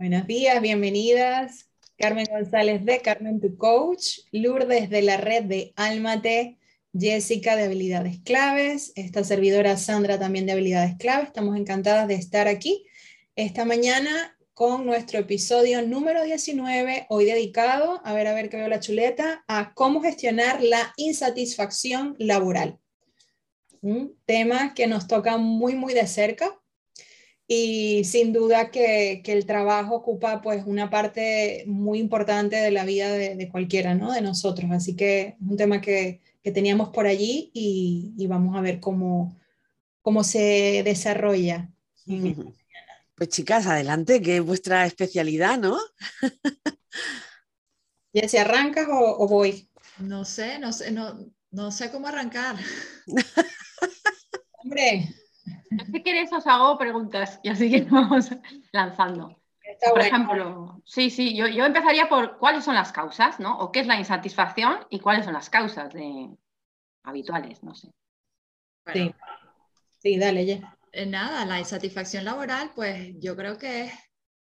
Buenos días, bienvenidas. Carmen González de Carmen Tu Coach, Lourdes de la red de Almate, Jessica de Habilidades Claves, esta servidora Sandra también de Habilidades Claves. Estamos encantadas de estar aquí esta mañana con nuestro episodio número 19, hoy dedicado, a ver, a ver que veo la chuleta, a cómo gestionar la insatisfacción laboral. Un tema que nos toca muy, muy de cerca y sin duda que, el trabajo ocupa pues una parte muy importante de la vida de, cualquiera, ¿no? De nosotros. Así que es un tema que, teníamos por allí y, vamos a ver cómo, cómo se desarrolla. Pues chicas, adelante, que es vuestra especialidad, ¿no? ¿Ya si arrancas o, voy? No sé, no sé, no, no sé cómo arrancar. Hombre, Si queréis os hago preguntas y así que vamos lanzando. por ejemplo, sí, sí, yo, yo, empezaría por cuáles son las causas, ¿no? O qué es la insatisfacción y cuáles son las causas de habituales, no sé. sí. sí, dale, ya. Eh, nada, la insatisfacción laboral, pues yo creo que es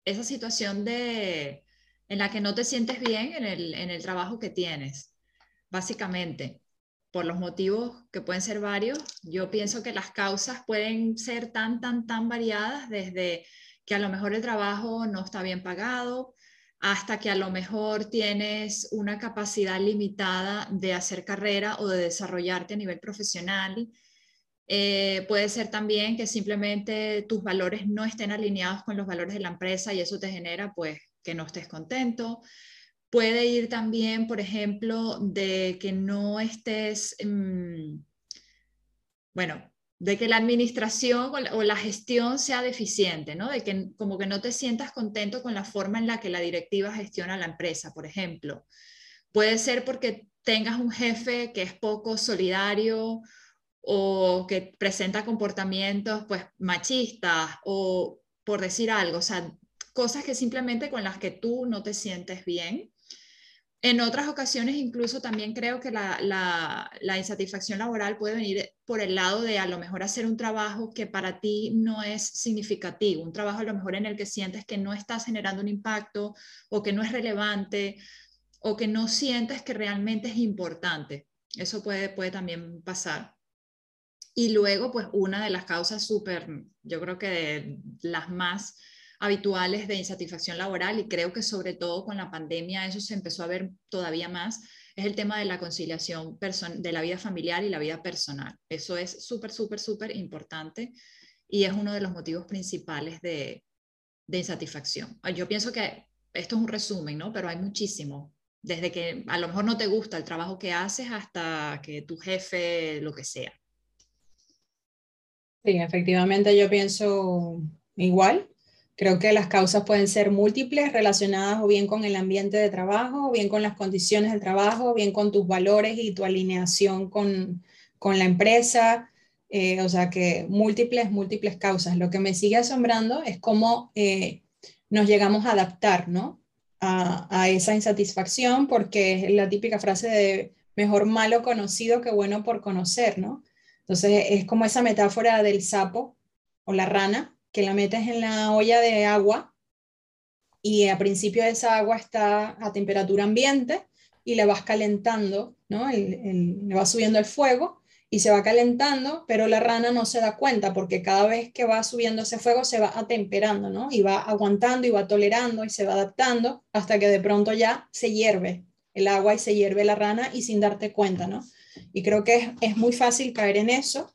esa situación de, en la que no te sientes bien en el, en el trabajo que tienes, básicamente por los motivos que pueden ser varios, yo pienso que las causas pueden ser tan, tan, tan variadas desde que a lo mejor el trabajo no está bien pagado, hasta que a lo mejor tienes una capacidad limitada de hacer carrera o de desarrollarte a nivel profesional. Eh, puede ser también que simplemente tus valores no estén alineados con los valores de la empresa y eso te genera pues que no estés contento. Puede ir también, por ejemplo, de que no estés, mm, bueno, de que la administración o la, gestión sea deficiente, ¿no? De que como que no te sientas contento con la forma en la que la directiva gestiona la empresa, por ejemplo. Puede ser porque tengas un jefe que es poco solidario o que presenta comportamientos pues machistas o por decir algo, o sea, cosas que simplemente con las que tú no te sientes bien en otras ocasiones incluso también creo que la, insatisfacción laboral puede venir por el lado de a lo mejor hacer un trabajo que para ti no es significativo, un trabajo a lo mejor en el que sientes que no estás generando un impacto o que no es relevante o que no sientes que realmente es importante. Eso puede, también pasar. Y luego, pues una de las causas súper, yo creo que de las más habituales de insatisfacción laboral y creo que sobre todo con la pandemia eso se empezó a ver todavía más, es el tema de la conciliación de la vida familiar y la vida personal. Eso es súper, súper, súper importante y es uno de los motivos principales de, insatisfacción. Yo pienso que esto es un resumen, ¿no? Pero hay muchísimo. Desde que a lo mejor no te gusta el trabajo que haces hasta que tu jefe, lo que sea. Sí, efectivamente yo pienso igual. Creo que las causas pueden ser múltiples, relacionadas o bien con el ambiente de trabajo, o bien con las condiciones del trabajo, o bien con tus valores y tu alineación con, la empresa. Eh, o sea que múltiples, múltiples causas. Lo que me sigue asombrando es cómo eh, nos llegamos a adaptar ¿no? a, a, esa insatisfacción, porque es la típica frase de mejor malo conocido que bueno por conocer, ¿no? Entonces es como esa metáfora del sapo o la rana que la metes en la olla de agua y a principio esa agua está a temperatura ambiente y le vas calentando, ¿no? le va subiendo el fuego y se va calentando, pero la rana no se da cuenta porque cada vez que va subiendo ese fuego se va atemperando, ¿no? Y va aguantando y va tolerando y se va adaptando hasta que de pronto ya se hierve el agua y se hierve la rana y sin darte cuenta, ¿no? Y creo que es, es muy fácil caer en eso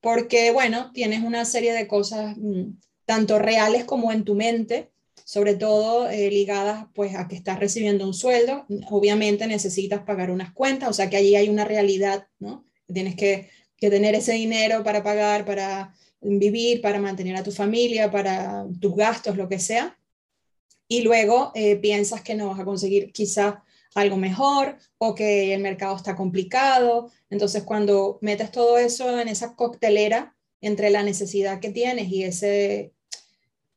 porque, bueno, tienes una serie de cosas mm, tanto reales como en tu mente, sobre todo eh, ligadas pues a que estás recibiendo un sueldo, obviamente necesitas pagar unas cuentas, o sea que allí hay una realidad, ¿no? Tienes que, tener ese dinero para pagar, para vivir, para mantener a tu familia, para tus gastos, lo que sea. y luego eh, piensas que no vas a conseguir quizás algo mejor o que el mercado está complicado. Entonces, cuando metes todo eso en esa coctelera entre la necesidad que tienes y ese,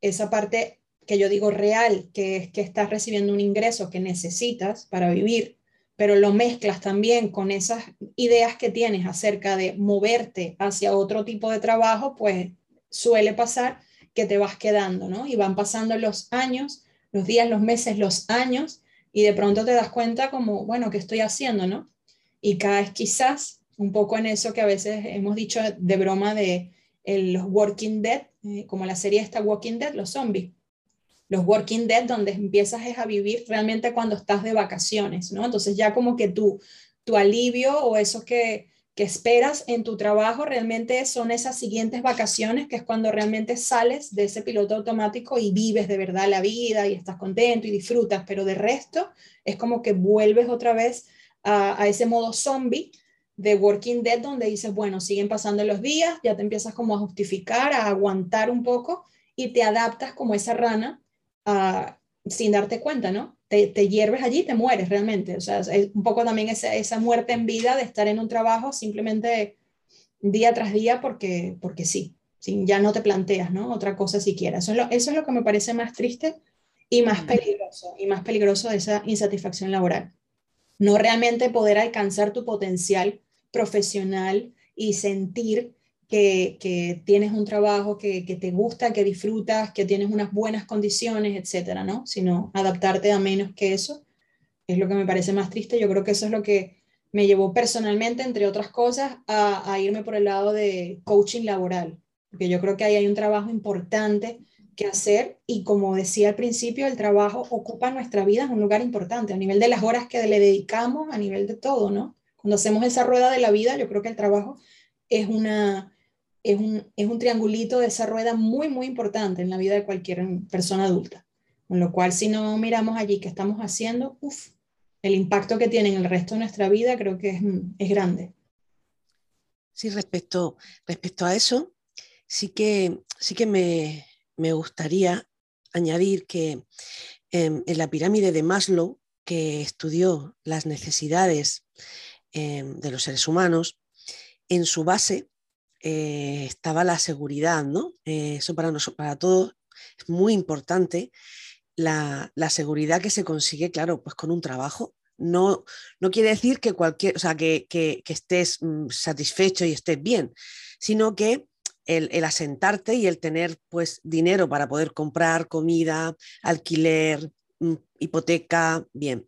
esa parte que yo digo real, que es que estás recibiendo un ingreso que necesitas para vivir, pero lo mezclas también con esas ideas que tienes acerca de moverte hacia otro tipo de trabajo, pues suele pasar que te vas quedando, ¿no? Y van pasando los años, los días, los meses, los años, y de pronto te das cuenta como, bueno, ¿qué estoy haciendo, no? Y caes quizás un poco en eso que a veces hemos dicho de broma de los Walking Dead, eh, como la serie esta Walking Dead, los zombies. Los Walking Dead, donde empiezas es a vivir realmente cuando estás de vacaciones, ¿no? Entonces ya como que tu, tu alivio o eso que, que esperas en tu trabajo realmente son esas siguientes vacaciones, que es cuando realmente sales de ese piloto automático y vives de verdad la vida y estás contento y disfrutas, pero de resto es como que vuelves otra vez a, ese modo zombie de Working Dead, donde dices, bueno, siguen pasando los días, ya te empiezas como a justificar, a aguantar un poco y te adaptas como esa rana sin darte cuenta, ¿no? Te, te hierves allí, te mueres realmente. O sea, es un poco también esa, esa muerte en vida de estar en un trabajo simplemente día tras día porque, porque sí, sí, ya no te planteas, ¿no? Otra cosa siquiera. Eso es, lo, eso es lo que me parece más triste y más peligroso, y más peligroso de esa insatisfacción laboral. No realmente poder alcanzar tu potencial profesional y sentir que, tienes un trabajo que, te gusta, que disfrutas, que tienes unas buenas condiciones, etcétera, ¿no? Sino adaptarte a menos que eso es lo que me parece más triste. Yo creo que eso es lo que me llevó personalmente, entre otras cosas, a, a irme por el lado de coaching laboral, porque yo creo que ahí hay un trabajo importante que hacer y como decía al principio, el trabajo ocupa nuestra vida en un lugar importante, a nivel de las horas que le dedicamos, a nivel de todo, ¿no? Cuando hacemos esa rueda de la vida, yo creo que el trabajo es una, es un, triangulito de esa rueda muy, muy importante en la vida de cualquier persona adulta. Con lo cual, si no miramos allí qué estamos haciendo, uf, el impacto que tiene en el resto de nuestra vida creo que es, grande. Sí, respecto, respecto a eso, sí que, sí que me, gustaría añadir que em, en la pirámide de Maslow, que estudió las necesidades em, de los seres humanos, en su base eh, estaba la seguridad, ¿no? Eh, eso para nosotros, para todos es muy importante. La, seguridad que se consigue, claro, pues con un trabajo. No, no quiere decir que cualquier, o sea, que, estés mm, satisfecho y estés bien, sino que el, asentarte y el tener pues dinero para poder comprar comida, alquiler, mm, hipoteca, bien.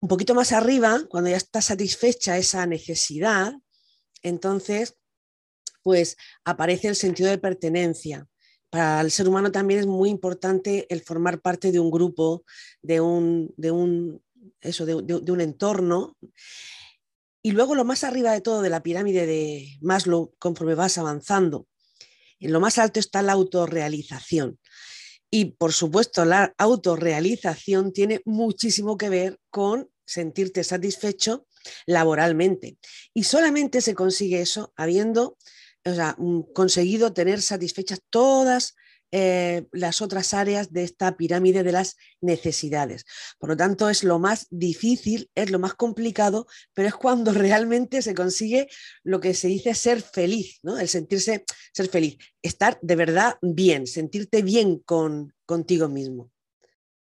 Un poquito más arriba, cuando ya está satisfecha esa necesidad, entonces pues aparece el sentido de pertenencia. Para el ser humano también es muy importante el formar parte de un grupo, de un, de un, eso, de, un entorno. Y luego lo más arriba de todo de la pirámide de Maslow, conforme vas avanzando, en lo más alto está la autorrealización. Y por supuesto, la autorrealización tiene muchísimo que ver con sentirte satisfecho laboralmente. Y solamente se consigue eso habiendo o sea, conseguido tener satisfechas todas eh, las otras áreas de esta pirámide de las necesidades. Por lo tanto, es lo más difícil, es lo más complicado, pero es cuando realmente se consigue lo que se dice ser feliz, ¿no? el sentirse ser feliz, estar de verdad bien, sentirte bien con, contigo mismo.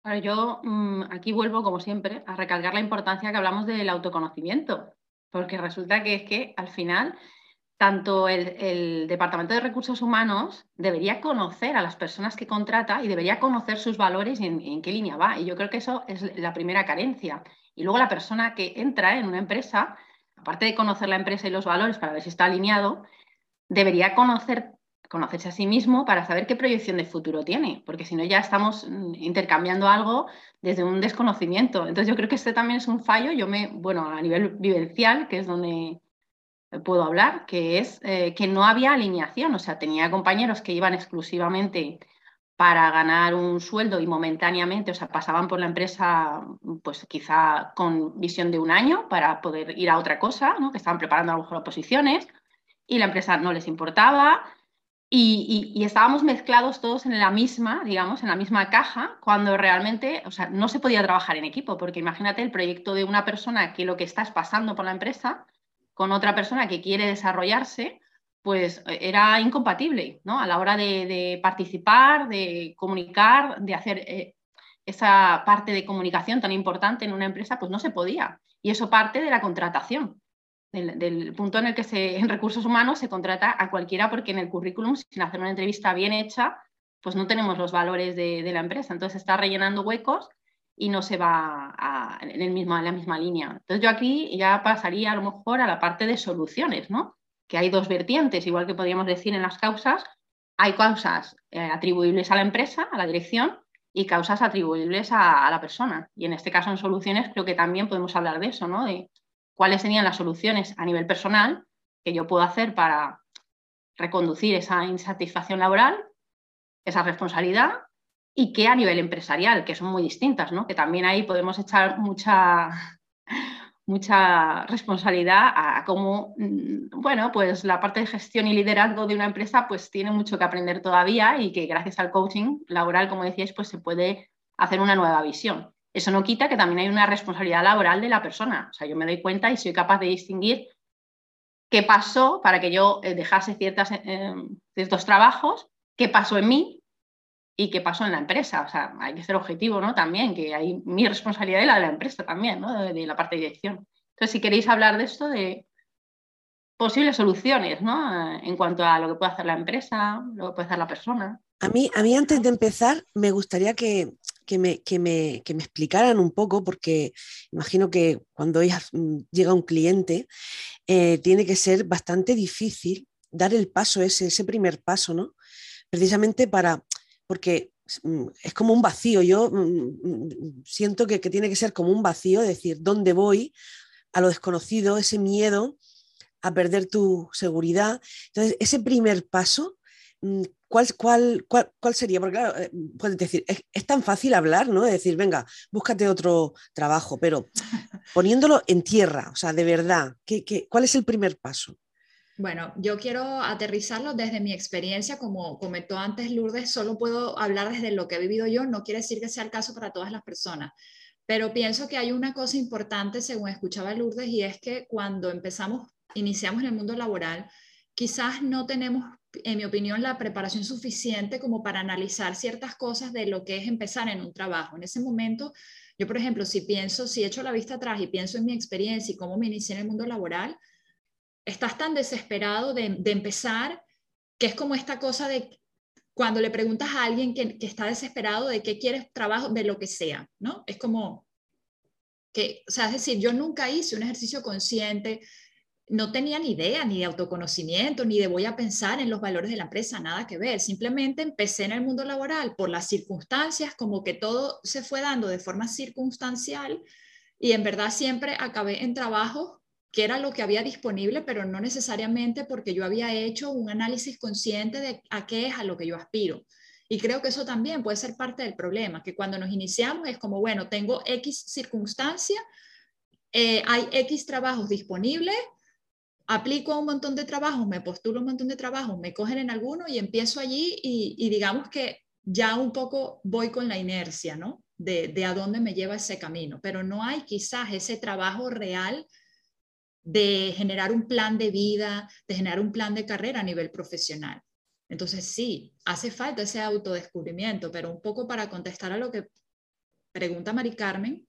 Bueno, yo mm, aquí vuelvo, como siempre, a recalcar la importancia que hablamos del autoconocimiento, porque resulta que es que al final tanto el, Departamento de Recursos Humanos debería conocer a las personas que contrata y debería conocer sus valores y en, qué línea va. Y yo creo que eso es la primera carencia. Y luego la persona que entra en una empresa, aparte de conocer la empresa y los valores para ver si está alineado, debería conocer, conocerse a sí mismo para saber qué proyección de futuro tiene, porque si no ya estamos mm, intercambiando algo desde un desconocimiento. Entonces yo creo que este también es un fallo. Yo me, bueno, a nivel vivencial, que es donde puedo hablar, que es eh, que no había alineación, o sea, tenía compañeros que iban exclusivamente para ganar un sueldo y momentáneamente, o sea, pasaban por la empresa, pues quizá con visión de un año para poder ir a otra cosa, ¿no? que estaban preparando a lo mejor oposiciones y la empresa no les importaba y, estábamos mezclados todos en la misma, digamos, en la misma caja, cuando realmente, o sea, no se podía trabajar en equipo, porque imagínate el proyecto de una persona que lo que está es pasando por la empresa con otra persona que quiere desarrollarse, pues eh, era incompatible, ¿no? A la hora de, participar, de comunicar, de hacer eh, esa parte de comunicación tan importante en una empresa, pues no se podía. Y eso parte de la contratación del, punto en el que en recursos humanos se contrata a cualquiera porque en el currículum, sin hacer una entrevista bien hecha, pues no tenemos los valores de, la empresa. Entonces está rellenando huecos y no se va en, el mismo, en la misma línea. Entonces yo aquí ya pasaría a lo mejor a la parte de soluciones, ¿no? Que hay dos vertientes, igual que podríamos decir en las causas, hay causas eh, atribuibles a la empresa, a la dirección, y causas atribuibles a, a, la persona. Y en este caso en soluciones creo que también podemos hablar de eso, ¿no? De cuáles serían las soluciones a nivel personal que yo puedo hacer para reconducir esa insatisfacción laboral, esa responsabilidad, y qué a nivel empresarial, que son muy distintas, ¿no? que también ahí podemos echar mucha, mucha responsabilidad a, cómo, mm, bueno, pues la parte de gestión y liderazgo de una empresa pues tiene mucho que aprender todavía y que gracias al coaching laboral, como decíais, pues se puede hacer una nueva visión. Eso no quita que también hay una responsabilidad laboral de la persona. O sea, yo me doy cuenta y soy capaz de distinguir qué pasó para que yo eh, dejase ciertas, eh, ciertos trabajos, qué pasó en mí y qué pasó en la empresa. O sea, hay que ser objetivo, ¿no? También, que hay mi responsabilidad y la de la empresa también, ¿no? De, la parte de dirección. Entonces, si queréis hablar de esto, de posibles soluciones, ¿no? En cuanto a lo que puede hacer la empresa, lo que puede hacer la persona. A mí, a mí antes de empezar, me gustaría que, que me, que me, que me explicaran un poco, porque imagino que cuando mm, llega un cliente, eh, tiene que ser bastante difícil dar el paso ese, ese primer paso, ¿no? Precisamente para, porque mm, es como un vacío, yo mm, siento que, que tiene que ser como un vacío, decir, ¿dónde voy? A lo desconocido, ese miedo a perder tu seguridad. Entonces, ese primer paso, ¿Cuál, cuál, cuál, sería? Porque claro, eh, puedes decir, es, tan fácil hablar, ¿no? De decir, venga, búscate otro trabajo, pero poniéndolo en tierra, o sea, de verdad, ¿qué, qué, cuál es el primer paso? Bueno, yo quiero aterrizarlo desde mi experiencia, como comentó antes Lourdes, solo puedo hablar desde lo que he vivido yo, no quiere decir que sea el caso para todas las personas, pero pienso que hay una cosa importante, según escuchaba Lourdes, y es que cuando empezamos, iniciamos en el mundo laboral, quizás no tenemos en mi opinión, la preparación suficiente como para analizar ciertas cosas de lo que es empezar en un trabajo. En ese momento, yo, por ejemplo, si pienso, si echo la vista atrás y pienso en mi experiencia y cómo me inicié en el mundo laboral, estás tan desesperado de, empezar que es como esta cosa de cuando le preguntas a alguien que, que, está desesperado de qué quieres trabajo, de lo que sea, ¿no? Es como que, o sea, es decir, yo nunca hice un ejercicio consciente no tenía ni idea ni de autoconocimiento, ni de voy a pensar en los valores de la empresa, nada que ver. Simplemente empecé en el mundo laboral por las circunstancias, como que todo se fue dando de forma circunstancial y en verdad siempre acabé en trabajo que era lo que había disponible, pero no necesariamente porque yo había hecho un análisis consciente de a qué es a lo que yo aspiro. Y creo que eso también puede ser parte del problema, que cuando nos iniciamos es como, bueno, tengo X circunstancia, eh, hay X trabajos disponibles, aplico a un montón de trabajos, me postulo un montón de trabajos, me cogen en alguno y empiezo allí y, digamos que ya un poco voy con la inercia, ¿no? De, de, a dónde me lleva ese camino, pero no hay quizás ese trabajo real de generar un plan de vida, de generar un plan de carrera a nivel profesional. Entonces sí, hace falta ese autodescubrimiento, pero un poco para contestar a lo que pregunta Mari Carmen,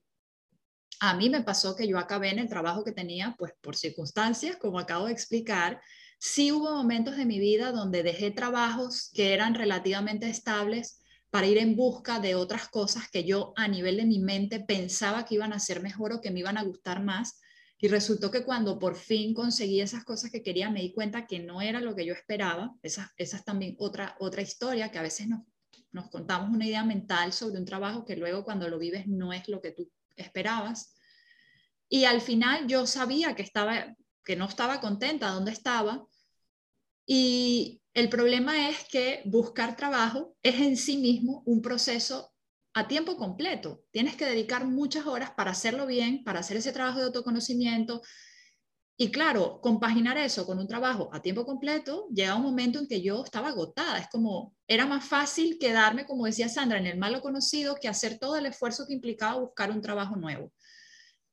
a mí me pasó que yo acabé en el trabajo que tenía, pues por circunstancias, como acabo de explicar. Sí hubo momentos de mi vida donde dejé trabajos que eran relativamente estables para ir en busca de otras cosas que yo a nivel de mi mente pensaba que iban a ser mejor o que me iban a gustar más. Y resultó que cuando por fin conseguí esas cosas que quería, me di cuenta que no era lo que yo esperaba. Esa, esa es también otra, otra historia que a veces nos, nos contamos una idea mental sobre un trabajo que luego cuando lo vives no es lo que tú esperabas. Y al final yo sabía que, estaba, que no estaba contenta donde estaba. Y el problema es que buscar trabajo es en sí mismo un proceso a tiempo completo. Tienes que dedicar muchas horas para hacerlo bien, para hacer ese trabajo de autoconocimiento. Y claro, compaginar eso con un trabajo a tiempo completo, llega un momento en que yo estaba agotada. Es como, era más fácil quedarme, como decía Sandra, en el malo conocido que hacer todo el esfuerzo que implicaba buscar un trabajo nuevo.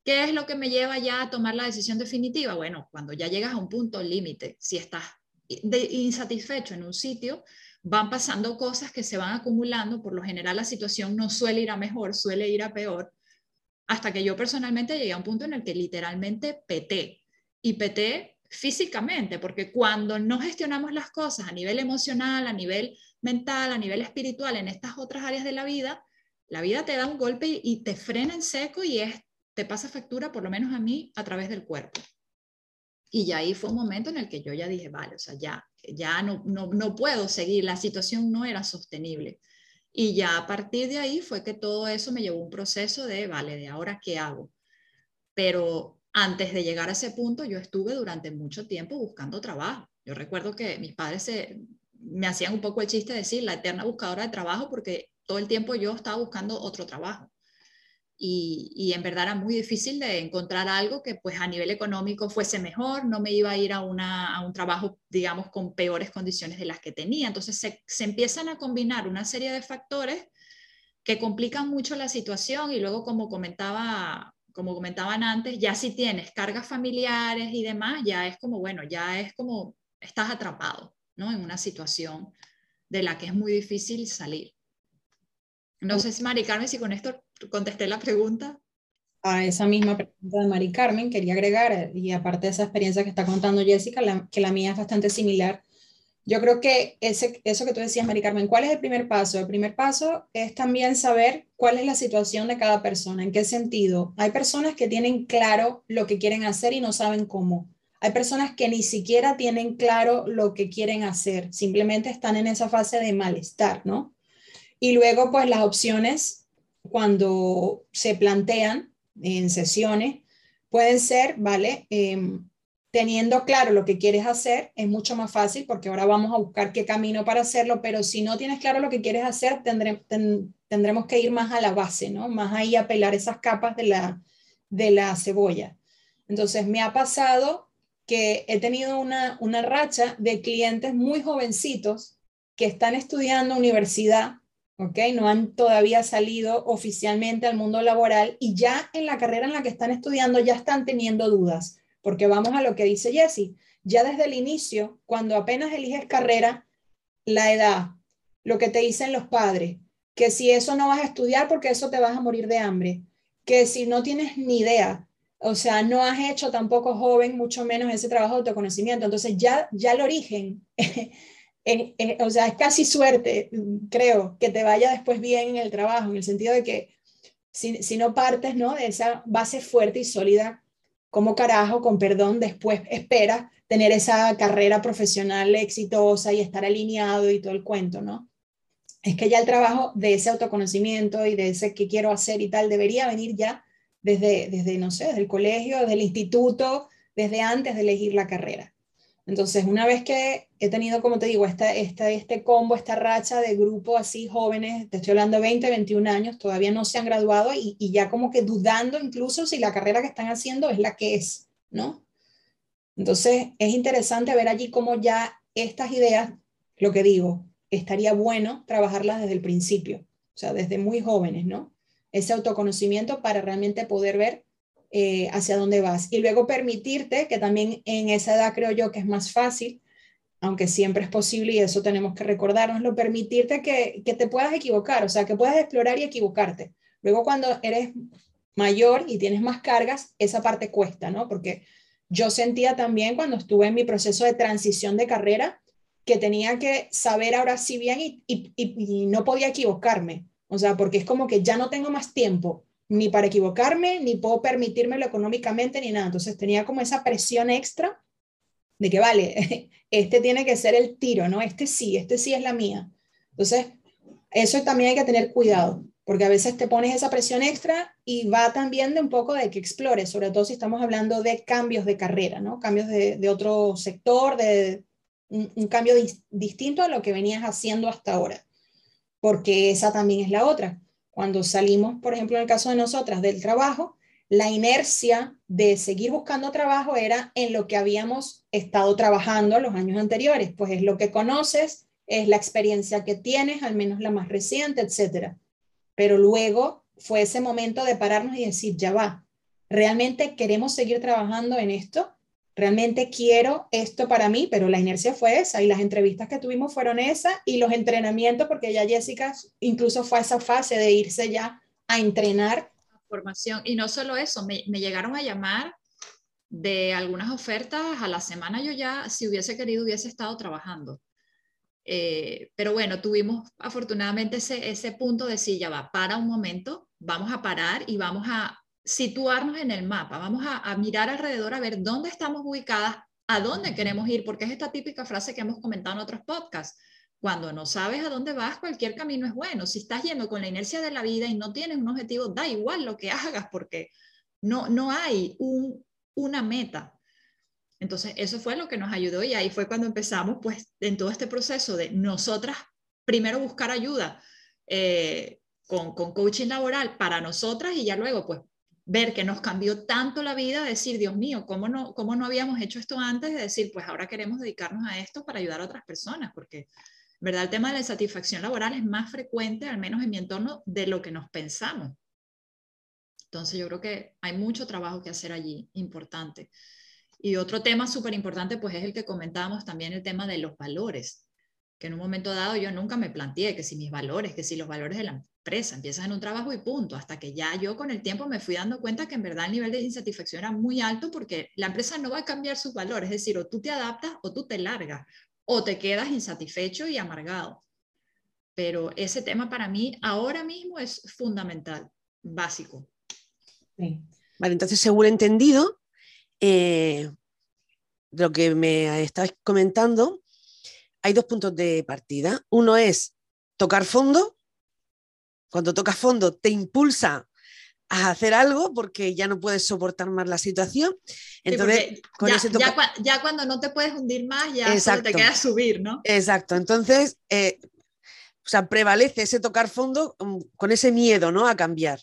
¿Qué es lo que me lleva ya a tomar la decisión definitiva? Bueno, cuando ya llegas a un punto límite, si estás insatisfecho en un sitio, van pasando cosas que se van acumulando. Por lo general la situación no suele ir a mejor, suele ir a peor. Hasta que yo personalmente llegué a un punto en el que literalmente peté. Y peté físicamente, porque cuando no gestionamos las cosas a nivel emocional, a nivel mental, a nivel espiritual, en estas otras áreas de la vida, la vida te da un golpe y te frena en seco y es te pasa factura, por lo menos a mí, a través del cuerpo. Y ya ahí fue un momento en el que yo ya dije, vale, o sea, ya, ya no, no, no puedo seguir, la situación no era sostenible. Y ya a partir de ahí fue que todo eso me llevó a un proceso de, vale, de ahora qué hago. Pero antes de llegar a ese punto, yo estuve durante mucho tiempo buscando trabajo. Yo recuerdo que mis padres se, me hacían un poco el chiste de decir la eterna buscadora de trabajo porque todo el tiempo yo estaba buscando otro trabajo y, en verdad era muy difícil de encontrar algo que pues a nivel económico fuese mejor, no me iba a ir a, una, un trabajo, digamos, con peores condiciones de las que tenía. Entonces se, se, empiezan a combinar una serie de factores que complican mucho la situación y luego como comentaba como comentaban antes, ya si tienes cargas familiares y demás, ya es como, bueno, ya es como estás atrapado, ¿no? En una situación de la que es muy difícil salir. No sé si Mari Carmen, si con esto contesté la pregunta. A esa misma pregunta de Mari Carmen, quería agregar, y aparte de esa experiencia que está contando Jessica, que la mía es bastante similar. Yo creo que ese, eso que tú decías, Mari Carmen, ¿cuál es el primer paso? El primer paso es también saber cuál es la situación de cada persona, en qué sentido. Hay personas que tienen claro lo que quieren hacer y no saben cómo. Hay personas que ni siquiera tienen claro lo que quieren hacer, simplemente están en esa fase de malestar, ¿no? Y luego, pues las opciones, cuando se plantean en sesiones, pueden ser, ¿vale? Em, teniendo claro lo que quieres hacer, es mucho más fácil porque ahora vamos a buscar qué camino para hacerlo, pero si no tienes claro lo que quieres hacer, tendremos que ir más a la base, ¿no? Más ahí a pelar esas capas de la, de la cebolla. Entonces, me ha pasado que he tenido una, una racha de clientes muy jovencitos que están estudiando universidad no han todavía salido oficialmente al mundo laboral y ya en la carrera en la que están estudiando ya están teniendo dudas, porque vamos a lo que dice Jessie, ya desde el inicio, cuando apenas eliges carrera, la edad, lo que te dicen los padres, que si eso no vas a estudiar porque eso te vas a morir de hambre, que si no tienes ni idea, o sea, no has hecho tampoco joven, mucho menos ese trabajo de autoconocimiento, entonces ya, ya el origen o sea, es casi suerte, creo, que te vaya después bien en el trabajo, en el sentido de que si, si no partes ¿no? de esa base fuerte y sólida, como carajo, con perdón, después esperas tener esa carrera profesional exitosa y estar alineado y todo el cuento, ¿no? Es que ya el trabajo de ese autoconocimiento y de ese qué quiero hacer y tal debería venir ya desde, desde no sé, desde el colegio, desde el instituto, desde antes de elegir la carrera. Entonces, una vez que he tenido, como te digo, esta, esta, este combo, esta racha de grupo así jóvenes, te estoy hablando de 20, 21 años, todavía no se han graduado y, y, ya como que dudando incluso si la carrera que están haciendo es la que es, ¿no? Entonces, es interesante ver allí cómo ya estas ideas, lo que digo, estaría bueno trabajarlas desde el principio, o sea, desde muy jóvenes, ¿no? Ese autoconocimiento para realmente poder ver eh, hacia dónde vas. Y luego permitirte, que también en esa edad creo yo que es más fácil, aunque siempre es posible y eso tenemos que recordárnoslo, permitirte que, que te puedas equivocar, o sea, que puedas explorar y equivocarte. Luego cuando eres mayor y tienes más cargas, esa parte cuesta, ¿no? Porque yo sentía también cuando estuve en mi proceso de transición de carrera que tenía que saber ahora sí bien y, y, y, no podía equivocarme. O sea, porque es como que ya no tengo más tiempo ni para equivocarme, ni puedo permitírmelo económicamente, ni nada. Entonces tenía como esa presión extra de que, vale, este tiene que ser el tiro, ¿no? Este sí, este sí es la mía. Entonces, eso también hay que tener cuidado, porque a veces te pones esa presión extra y va también de un poco de que explores, sobre todo si estamos hablando de cambios de carrera, ¿no? Cambios de, otro sector, de un, cambio distinto a lo que venías haciendo hasta ahora, porque esa también es la otra cuando salimos, por ejemplo, en el caso de nosotras, del trabajo, la inercia de seguir buscando trabajo era en lo que habíamos estado trabajando los años anteriores, pues es lo que conoces, es la experiencia que tienes, al menos la más reciente, etcétera. Pero luego fue ese momento de pararnos y decir, ya va, ¿realmente queremos seguir trabajando en esto? Realmente quiero esto para mí, pero la inercia fue esa y las entrevistas que tuvimos fueron esas y los entrenamientos, porque ya Jessica incluso fue a esa fase de irse ya a entrenar. Formación. Y no solo eso, me, llegaron a llamar de algunas ofertas a la semana, yo ya, si hubiese querido, hubiese estado trabajando. Eh, pero bueno, tuvimos afortunadamente ese, ese punto de sí, ya va, para un momento, vamos a parar y vamos a situarnos en el mapa, vamos a, mirar alrededor a ver dónde estamos ubicadas, a dónde queremos ir, porque es esta típica frase que hemos comentado en otros podcasts. Cuando no sabes a dónde vas, cualquier camino es bueno. Si estás yendo con la inercia de la vida y no tienes un objetivo, da igual lo que hagas porque no, no hay un, una meta. Entonces, eso fue lo que nos ayudó y ahí fue cuando empezamos, pues, en todo este proceso de nosotras, primero buscar ayuda eh, con, con coaching laboral para nosotras y ya luego, pues, ver que nos cambió tanto la vida, decir, Dios mío, ¿cómo no, ¿cómo no habíamos hecho esto antes? De decir, pues ahora queremos dedicarnos a esto para ayudar a otras personas, porque, ¿verdad? El tema de la insatisfacción laboral es más frecuente, al menos en mi entorno, de lo que nos pensamos. Entonces yo creo que hay mucho trabajo que hacer allí, importante. Y otro tema súper importante, pues es el que comentábamos también, el tema de los valores que en un momento dado yo nunca me planteé que si mis valores, que si los valores de la empresa, empiezas en un trabajo y punto, hasta que ya yo con el tiempo me fui dando cuenta que en verdad el nivel de insatisfacción era muy alto porque la empresa no va a cambiar sus valores, es decir, o tú te adaptas o tú te largas, o te quedas insatisfecho y amargado. Pero ese tema para mí ahora mismo es fundamental, básico. Vale, entonces según he entendido, eh, lo que me estabas comentando, hay dos puntos de partida. Uno es tocar fondo. Cuando tocas fondo te impulsa a hacer algo porque ya no puedes soportar más la situación. Entonces, ya, cuando no te puedes hundir más, ya solo te queda subir, ¿no? Exacto. Entonces, eh, o sea, prevalece ese tocar fondo mm, con ese miedo, ¿no? A cambiar.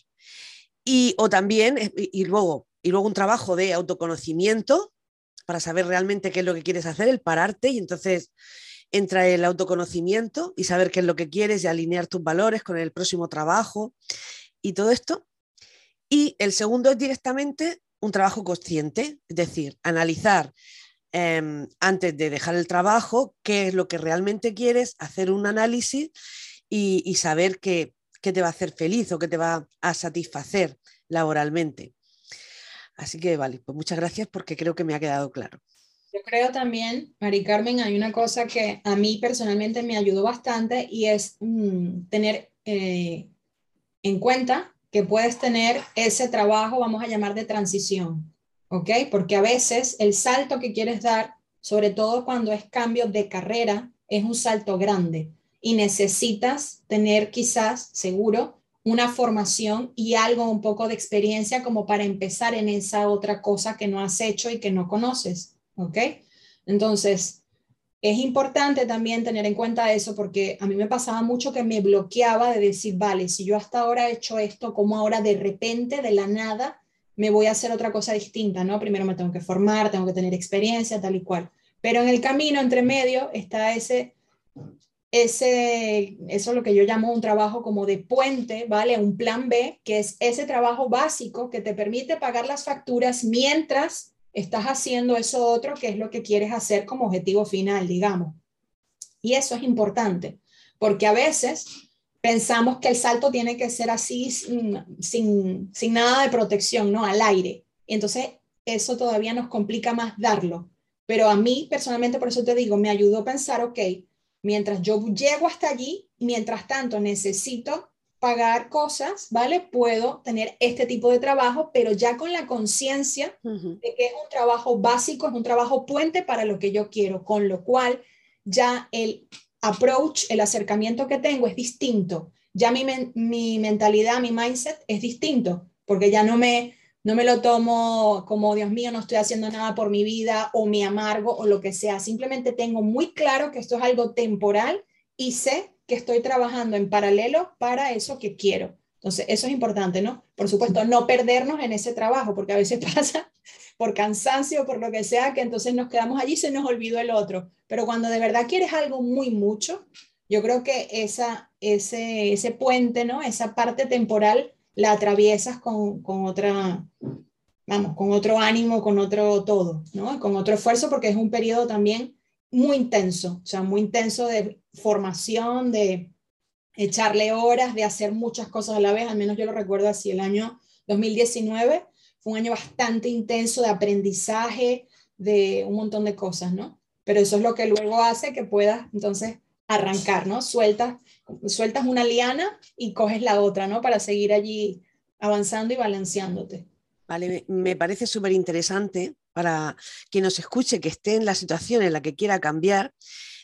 Y, o también, eh, y, luego, y luego un trabajo de autoconocimiento para saber realmente qué es lo que quieres hacer, el pararte y entonces entra el autoconocimiento y saber qué es lo que quieres y alinear tus valores con el próximo trabajo y todo esto. Y el segundo es directamente un trabajo consciente, es decir, analizar em, antes de dejar el trabajo qué es lo que realmente quieres, hacer un análisis y, saber qué, qué te va a hacer feliz o qué te va a satisfacer laboralmente. Así que vale, pues muchas gracias porque creo que me ha quedado claro. Yo creo también, Mari Carmen, hay una cosa que a mí personalmente me ayudó bastante y es mm, tener eh, en cuenta que puedes tener ese trabajo, vamos a llamar de transición, ¿ok? Porque a veces el salto que quieres dar, sobre todo cuando es cambio de carrera, es un salto grande y necesitas tener quizás, seguro, una formación y algo, un poco de experiencia como para empezar en esa otra cosa que no has hecho y que no conoces. ¿Ok? Entonces, es importante también tener en cuenta eso porque a mí me pasaba mucho que me bloqueaba de decir, vale, si yo hasta ahora he hecho esto, como ahora de repente, de la nada, me voy a hacer otra cosa distinta, ¿no? Primero me tengo que formar, tengo que tener experiencia, tal y cual. Pero en el camino, entre medio, está ese, ese, eso es lo que yo llamo un trabajo como de puente, ¿vale? Un plan B, que es ese trabajo básico que te permite pagar las facturas mientras estás haciendo eso otro que es lo que quieres hacer como objetivo final, digamos. Y eso es importante, porque a veces pensamos que el salto tiene que ser así sin, nada de protección, ¿no? Al aire. Y entonces eso todavía nos complica más darlo. Pero a mí personalmente, por eso te digo, me ayudó a pensar, ok, mientras yo llego hasta allí, mientras tanto necesito pagar cosas, ¿vale? Puedo tener este tipo de trabajo, pero ya con la conciencia de que es un trabajo básico, es un trabajo puente para lo que yo quiero, con lo cual ya el approach, el acercamiento que tengo es distinto. Ya mi, mi mentalidad, mi mindset es distinto, porque ya no me, no me lo tomo como, Dios mío, no estoy haciendo nada por mi vida o mi amargo o lo que sea. Simplemente tengo muy claro que esto es algo temporal y sé que estoy trabajando en paralelo para eso que quiero. Entonces, eso es importante, ¿no? Por supuesto, no perdernos en ese trabajo, porque a veces pasa por cansancio, por lo que sea, que entonces nos quedamos allí y se nos olvidó el otro. Pero cuando de verdad quieres algo muy mucho, yo creo que esa, ese, ese puente, ¿no? Esa parte temporal la atraviesas con, con otra, vamos, con otro ánimo, con otro todo, ¿no? Con otro esfuerzo, porque es un periodo también muy intenso, o sea, muy intenso de formación, de echarle horas, de hacer muchas cosas a la vez, al menos yo lo recuerdo así, el año 2019 fue un año bastante intenso de aprendizaje, de un montón de cosas, ¿no? Pero eso es lo que luego hace que puedas entonces arrancar, ¿no? Sueltas, sueltas una liana y coges la otra, ¿no? Para seguir allí avanzando y balanceándote. Vale, me parece súper interesante para quien nos escuche, que esté en la situación en la que quiera cambiar.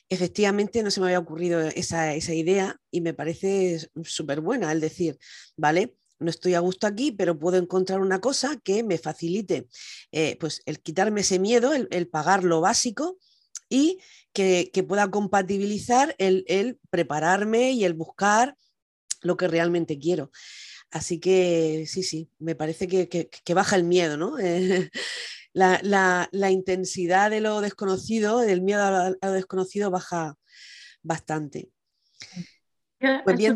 Efectivamente, no se me había ocurrido esa, idea y me parece súper buena el decir, vale, no estoy a gusto aquí, pero puedo encontrar una cosa que me facilite eh, pues el quitarme ese miedo, el pagar lo básico y que, pueda compatibilizar el, prepararme y el buscar lo que realmente quiero. Así que sí, sí, me parece que, baja el miedo, ¿no? la, intensidad de lo desconocido, del miedo a lo, desconocido baja bastante. Pues bien,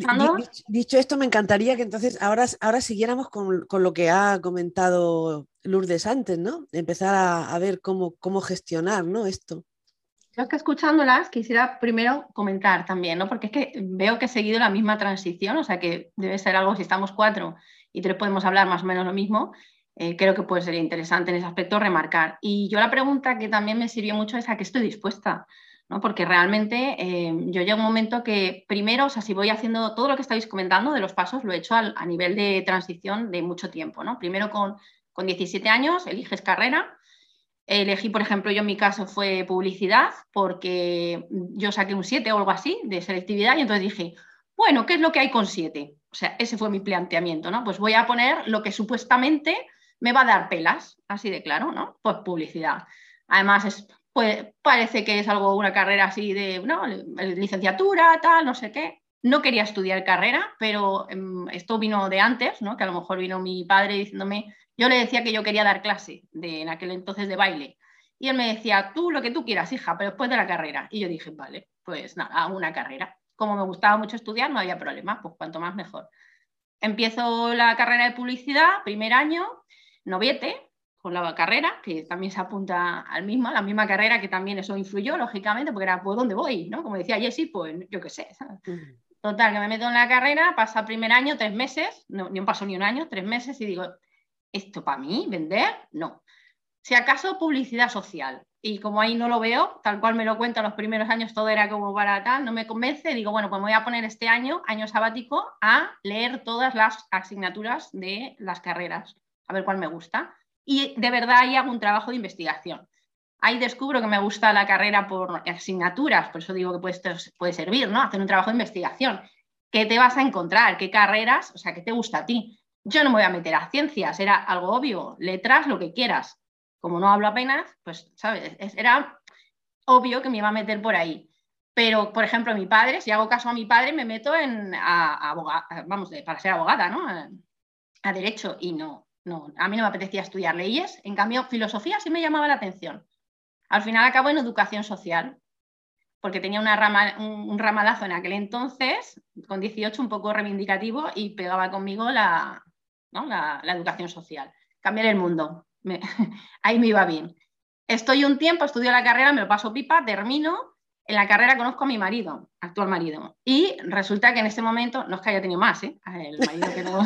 dicho, esto, me encantaría que entonces ahora, ahora siguiéramos con, lo que ha comentado Lourdes antes, ¿no? Empezar a, ver cómo, cómo gestionar ¿no? esto. Yo que escuchándolas quisiera primero comentar también, ¿no? Porque es que veo que he seguido la misma transición, o sea que debe ser algo, si estamos cuatro y tres podemos hablar más o menos lo mismo, eh, creo que puede ser interesante en ese aspecto remarcar. Y yo la pregunta que también me sirvió mucho es a qué estoy dispuesta, ¿no? Porque realmente eh, yo llego a un momento que primero, o sea, si voy haciendo todo lo que estáis comentando de los pasos, lo he hecho a nivel de transición de mucho tiempo, ¿no? Primero con, con 17 años, eliges carrera, Elegí, por ejemplo, yo en mi caso fue publicidad, porque yo saqué un 7 o algo así de selectividad y entonces dije, bueno, ¿qué es lo que hay con 7? O sea, ese fue mi planteamiento, ¿no? Pues voy a poner lo que supuestamente me va a dar pelas, así de claro, ¿no? Pues publicidad. Además, es, pues, parece que es algo, una carrera así de, ¿no? Licenciatura, tal, no sé qué. No quería estudiar carrera, pero em, esto vino de antes, ¿no? Que a lo mejor vino mi padre diciéndome, yo le decía que yo quería dar clase de, en aquel entonces de baile. Y él me decía, tú lo que tú quieras, hija, pero después de la carrera. Y yo dije, vale, pues nada, hago una carrera. Como me gustaba mucho estudiar, no había problema, pues cuanto más mejor. Empiezo la carrera de publicidad, primer año, noviete, con la carrera, que también se apunta al mismo, la misma carrera que también eso influyó, lógicamente, porque era, pues, ¿dónde voy? ¿no? Como decía Jessy, pues yo qué sé. Total, que me meto en la carrera, pasa el primer año, tres meses, no, ni un paso ni un año, tres meses, y digo, ¿esto para mí? ¿Vender? No. Si acaso publicidad social. Y como ahí no lo veo, tal cual me lo cuento, los primeros años todo era como para tal, no me convence, digo, bueno, pues me voy a poner este año, año sabático, a leer todas las asignaturas de las carreras, a ver cuál me gusta. Y de verdad ahí hago un trabajo de investigación. Ahí descubro que me gusta la carrera por asignaturas, por eso digo que puede, servir, ¿no? Hacer un trabajo de investigación. ¿Qué te vas a encontrar? ¿Qué carreras? O sea, ¿qué te gusta a ti? Yo no me voy a meter a ciencias, era algo obvio, letras, lo que quieras. Como no hablo apenas, pues, ¿sabes? Era obvio que me iba a meter por ahí. Pero, por ejemplo, mi padre, si hago caso a mi padre, me meto en a, vamos, para ser abogada, ¿no? A, derecho y no, no, a mí no me apetecía estudiar leyes, en cambio, filosofía sí me llamaba la atención. Al final acabo en educación social, porque tenía una rama, un, ramalazo en aquel entonces, con 18, un poco reivindicativo, y pegaba conmigo la, la, educación social. Cambiar el mundo. ahí me iba bien. Estoy un tiempo, estudio la carrera, me lo paso pipa, termino. En la carrera conozco a mi marido, actual marido. Y resulta que en ese momento, no es que haya tenido más, ¿eh? el marido que no,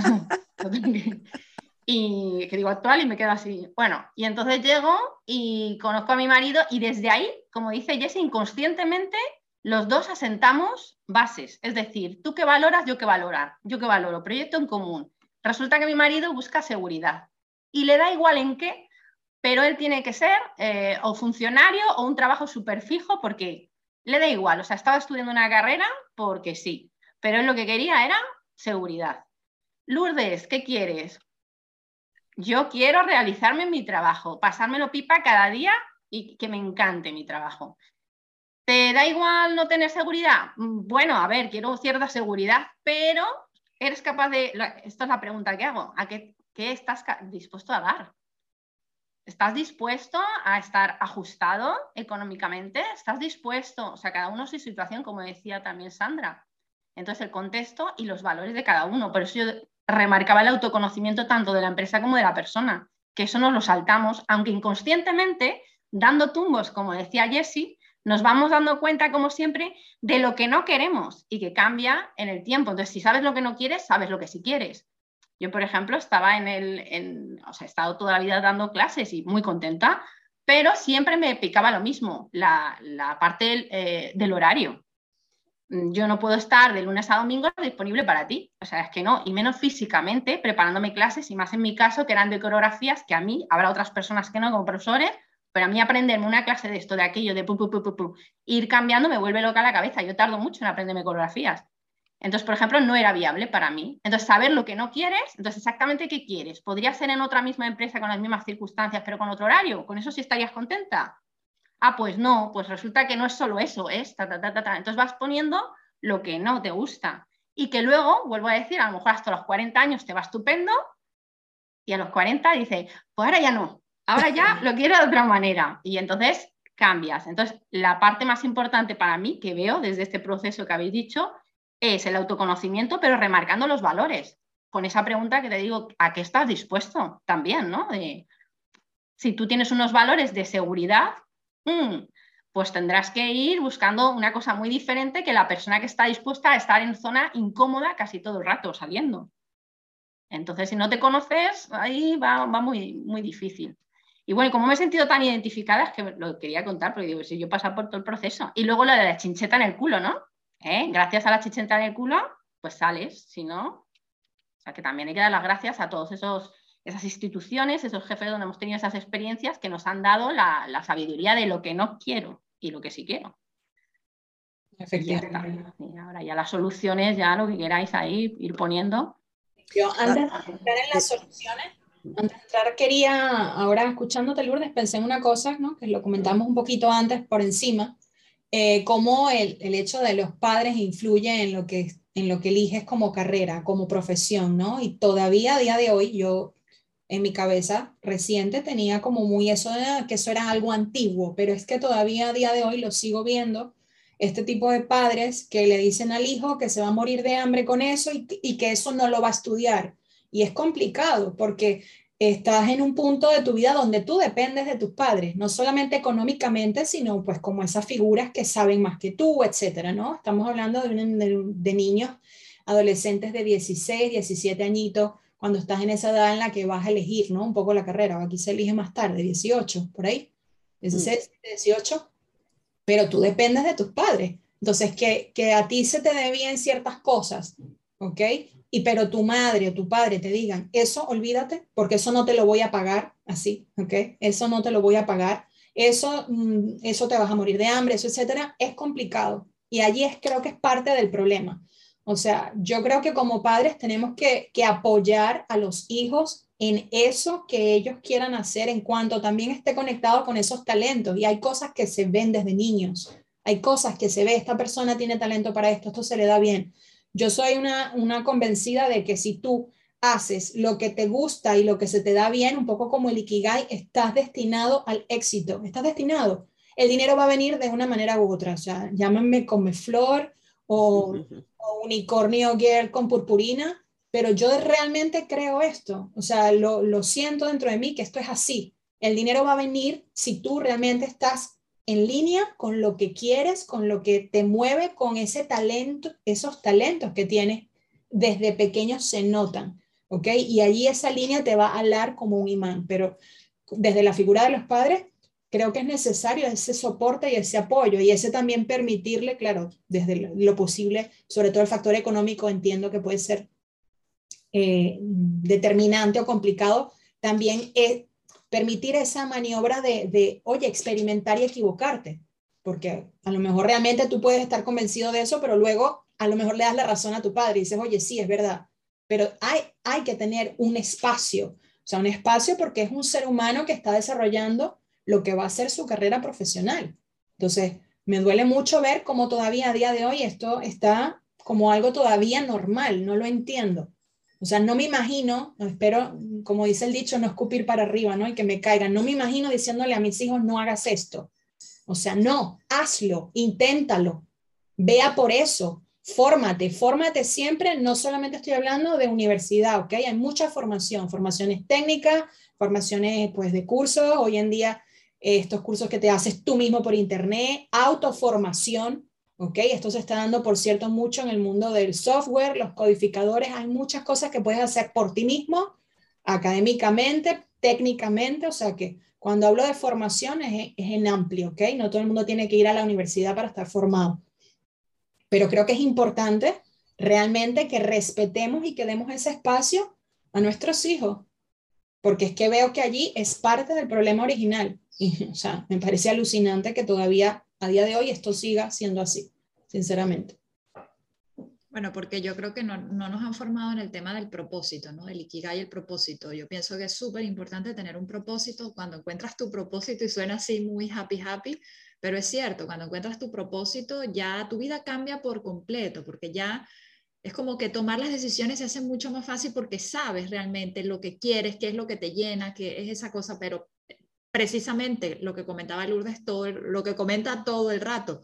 y que digo actual y me quedo así. Bueno, y entonces llego y conozco a mi marido y desde ahí, como dice Jesse, inconscientemente los dos asentamos bases. Es decir, tú que valoras, yo que valorar, yo que valoro, proyecto en común. Resulta que mi marido busca seguridad y le da igual en qué, pero él tiene que ser eh, o funcionario o un trabajo súper fijo porque le da igual. O sea, estaba estudiando una carrera porque sí, pero él lo que quería era seguridad. Lourdes, ¿qué quieres? Yo quiero realizarme en mi trabajo, pasármelo pipa cada día y que me encante mi trabajo. ¿Te da igual no tener seguridad? Mm, bueno, a ver, quiero cierta seguridad, pero eres capaz de, esta es la pregunta que hago, ¿a qué, qué estás dispuesto a dar? ¿Estás dispuesto a estar ajustado económicamente? ¿Estás dispuesto? O sea, cada uno su situación, como decía también Sandra. Entonces, el contexto y los valores de cada uno. Por eso yo remarcaba el autoconocimiento tanto de la empresa como de la persona, que eso nos lo saltamos, aunque inconscientemente, dando tumbos, como decía Jessie, nos vamos dando cuenta, como siempre, de lo que no queremos y que cambia en el tiempo. Entonces, si sabes lo que no quieres, sabes lo que sí quieres. Yo, por ejemplo, estaba en el, o sea, he estado toda la vida dando clases y muy contenta, pero siempre me picaba lo mismo, la, parte eh, del, horario. Yo no puedo estar de lunes a domingo disponible para ti, o sea, es que no, y menos físicamente preparándome clases, y más en mi caso, que eran de coreografías, que a mí, habrá otras personas que no, como profesores, pero a mí aprenderme una clase de esto, de aquello, de ir cambiando me vuelve loca la cabeza. Yo tardo mucho en aprenderme coreografías. Entonces, por ejemplo, no era viable para mí. Entonces, saber lo que no quieres, entonces exactamente qué quieres. ¿Podría ser en otra misma empresa con las mismas circunstancias, pero con otro horario? ¿Con eso sí estarías contenta? Ah, pues no, pues resulta que no es solo eso, es ta, ta, ta, ta, ta. Entonces vas poniendo lo que no te gusta. Y que luego, vuelvo a decir, a lo mejor hasta los 40 años te va estupendo y a los 40 dice, pues ahora ya no, ahora ya lo quiero de otra manera. Y entonces cambias. Entonces, la parte más importante para mí que veo desde este proceso que habéis dicho es el autoconocimiento, pero remarcando los valores. Con esa pregunta que te digo, ¿a qué estás dispuesto? También, ¿no? si tú tienes unos valores de seguridad, mm, pues tendrás que ir buscando una cosa muy diferente que la persona que está dispuesta a estar en zona incómoda casi todo el rato saliendo. Entonces, si no te conoces, ahí va, muy, muy difícil. Y bueno, como me he sentido tan identificada, es que lo quería contar, porque digo, si yo pasado por todo el proceso. Y luego lo de la chincheta en el culo, ¿no? ¿eh? gracias a la chichenta del culo, pues sales, si no, o sea que también hay que dar las gracias a todos esos esas instituciones, esos jefes donde hemos tenido esas experiencias que nos han dado la, sabiduría de lo que no quiero y lo que sí quiero. Efectivamente. Y, ahora ya las soluciones, ya lo que queráis ahí ir poniendo. Yo antes de entrar en las soluciones, antes de entrar quería, ahora escuchándote Lourdes, pensé en una cosa, ¿no? que lo comentamos un poquito antes por encima, eh, cómo el, el, hecho de los padres influye en lo, que, en lo que eliges como carrera, como profesión, ¿no? Y todavía a día de hoy yo en mi cabeza reciente tenía como muy eso de que eso era algo antiguo, pero es que todavía a día de hoy lo sigo viendo, este tipo de padres que le dicen al hijo que se va a morir de hambre con eso y, que eso no lo va a estudiar. Y es complicado porque estás en un punto de tu vida donde tú dependes de tus padres, no solamente económicamente, sino pues como esas figuras que saben más que tú, etcétera, ¿no? Estamos hablando de, niños, adolescentes de 16, 17 añitos, cuando estás en esa edad en la que vas a elegir, ¿no? Un poco la carrera, aquí se elige más tarde, 18, por ahí, 16, 18, mm. pero tú dependes de tus padres. Entonces, que, que a ti se te dé bien ciertas cosas, ¿ok? y pero tu madre o tu padre te digan, eso olvídate, porque eso no te lo voy a pagar así, ¿ok? Eso no te lo voy a pagar, eso, mm, eso te vas a morir de hambre, eso, etcétera, es complicado. Y allí es, creo que es parte del problema. O sea, yo creo que como padres tenemos que, que apoyar a los hijos en eso que ellos quieran hacer en cuanto también esté conectado con esos talentos. Y hay cosas que se ven desde niños, hay cosas que se ve, esta persona tiene talento para esto, esto se le da bien. Yo soy una, convencida de que si tú haces lo que te gusta y lo que se te da bien, un poco como el Ikigai, estás destinado al éxito, estás destinado. El dinero va a venir de una manera u otra, o sea, llámenme come flor o unicornio girl con purpurina, pero yo realmente creo esto, o sea, lo, lo siento dentro de mí que esto es así. El dinero va a venir si tú realmente estás en línea con lo que quieres, con lo que te mueve, con ese talento, esos talentos que tienes desde pequeños se notan, ¿ok? Y allí esa línea te va a alar como un imán, pero desde la figura de los padres, creo que es necesario ese soporte y ese apoyo y ese también permitirle, claro, desde lo posible, sobre todo el factor económico, entiendo que puede ser eh, determinante o complicado, también es permitir esa maniobra de, oye, experimentar y equivocarte, porque a lo mejor realmente tú puedes estar convencido de eso, pero luego a lo mejor le das la razón a tu padre y dices, oye, sí, es verdad, pero hay, hay que tener un espacio, o sea, un espacio porque es un ser humano que está desarrollando lo que va a ser su carrera profesional. Entonces, me duele mucho ver cómo todavía a día de hoy esto está como algo todavía normal, no lo entiendo. O sea, no me imagino, espero, como dice el dicho, no escupir para arriba, ¿no? Y que me caigan. No me imagino diciéndole a mis hijos, no hagas esto. O sea, no, hazlo, inténtalo, vea por eso, fórmate, fórmate siempre, no solamente estoy hablando de universidad, ¿ok? Hay mucha formación, formaciones técnicas, formaciones pues de cursos, hoy en día estos cursos que te haces tú mismo por internet, autoformación, ¿ok? Esto se está dando, por cierto, mucho en el mundo del software, los codificadores, hay muchas cosas que puedes hacer por ti mismo, académicamente, técnicamente, o sea que cuando hablo de formación es, es en amplio, ¿ok? No todo el mundo tiene que ir a la universidad para estar formado. Pero creo que es importante realmente que respetemos y que demos ese espacio a nuestros hijos, porque es que veo que allí es parte del problema original. Y, o sea, me parece alucinante que todavía a día de hoy esto siga siendo así, sinceramente. Bueno, porque yo creo que no, no, nos han formado en el tema del propósito, ¿no? El ikigai y el propósito. Yo pienso que es súper importante tener un propósito. Cuando encuentras tu propósito y suena así muy happy, happy, pero es cierto, cuando encuentras tu propósito, ya tu vida cambia por completo, porque ya es como que tomar las decisiones se hace mucho más fácil porque sabes realmente lo que quieres, qué es lo que te llena, qué es esa cosa, pero precisamente lo que comentaba Lourdes, todo, lo que comenta todo el rato,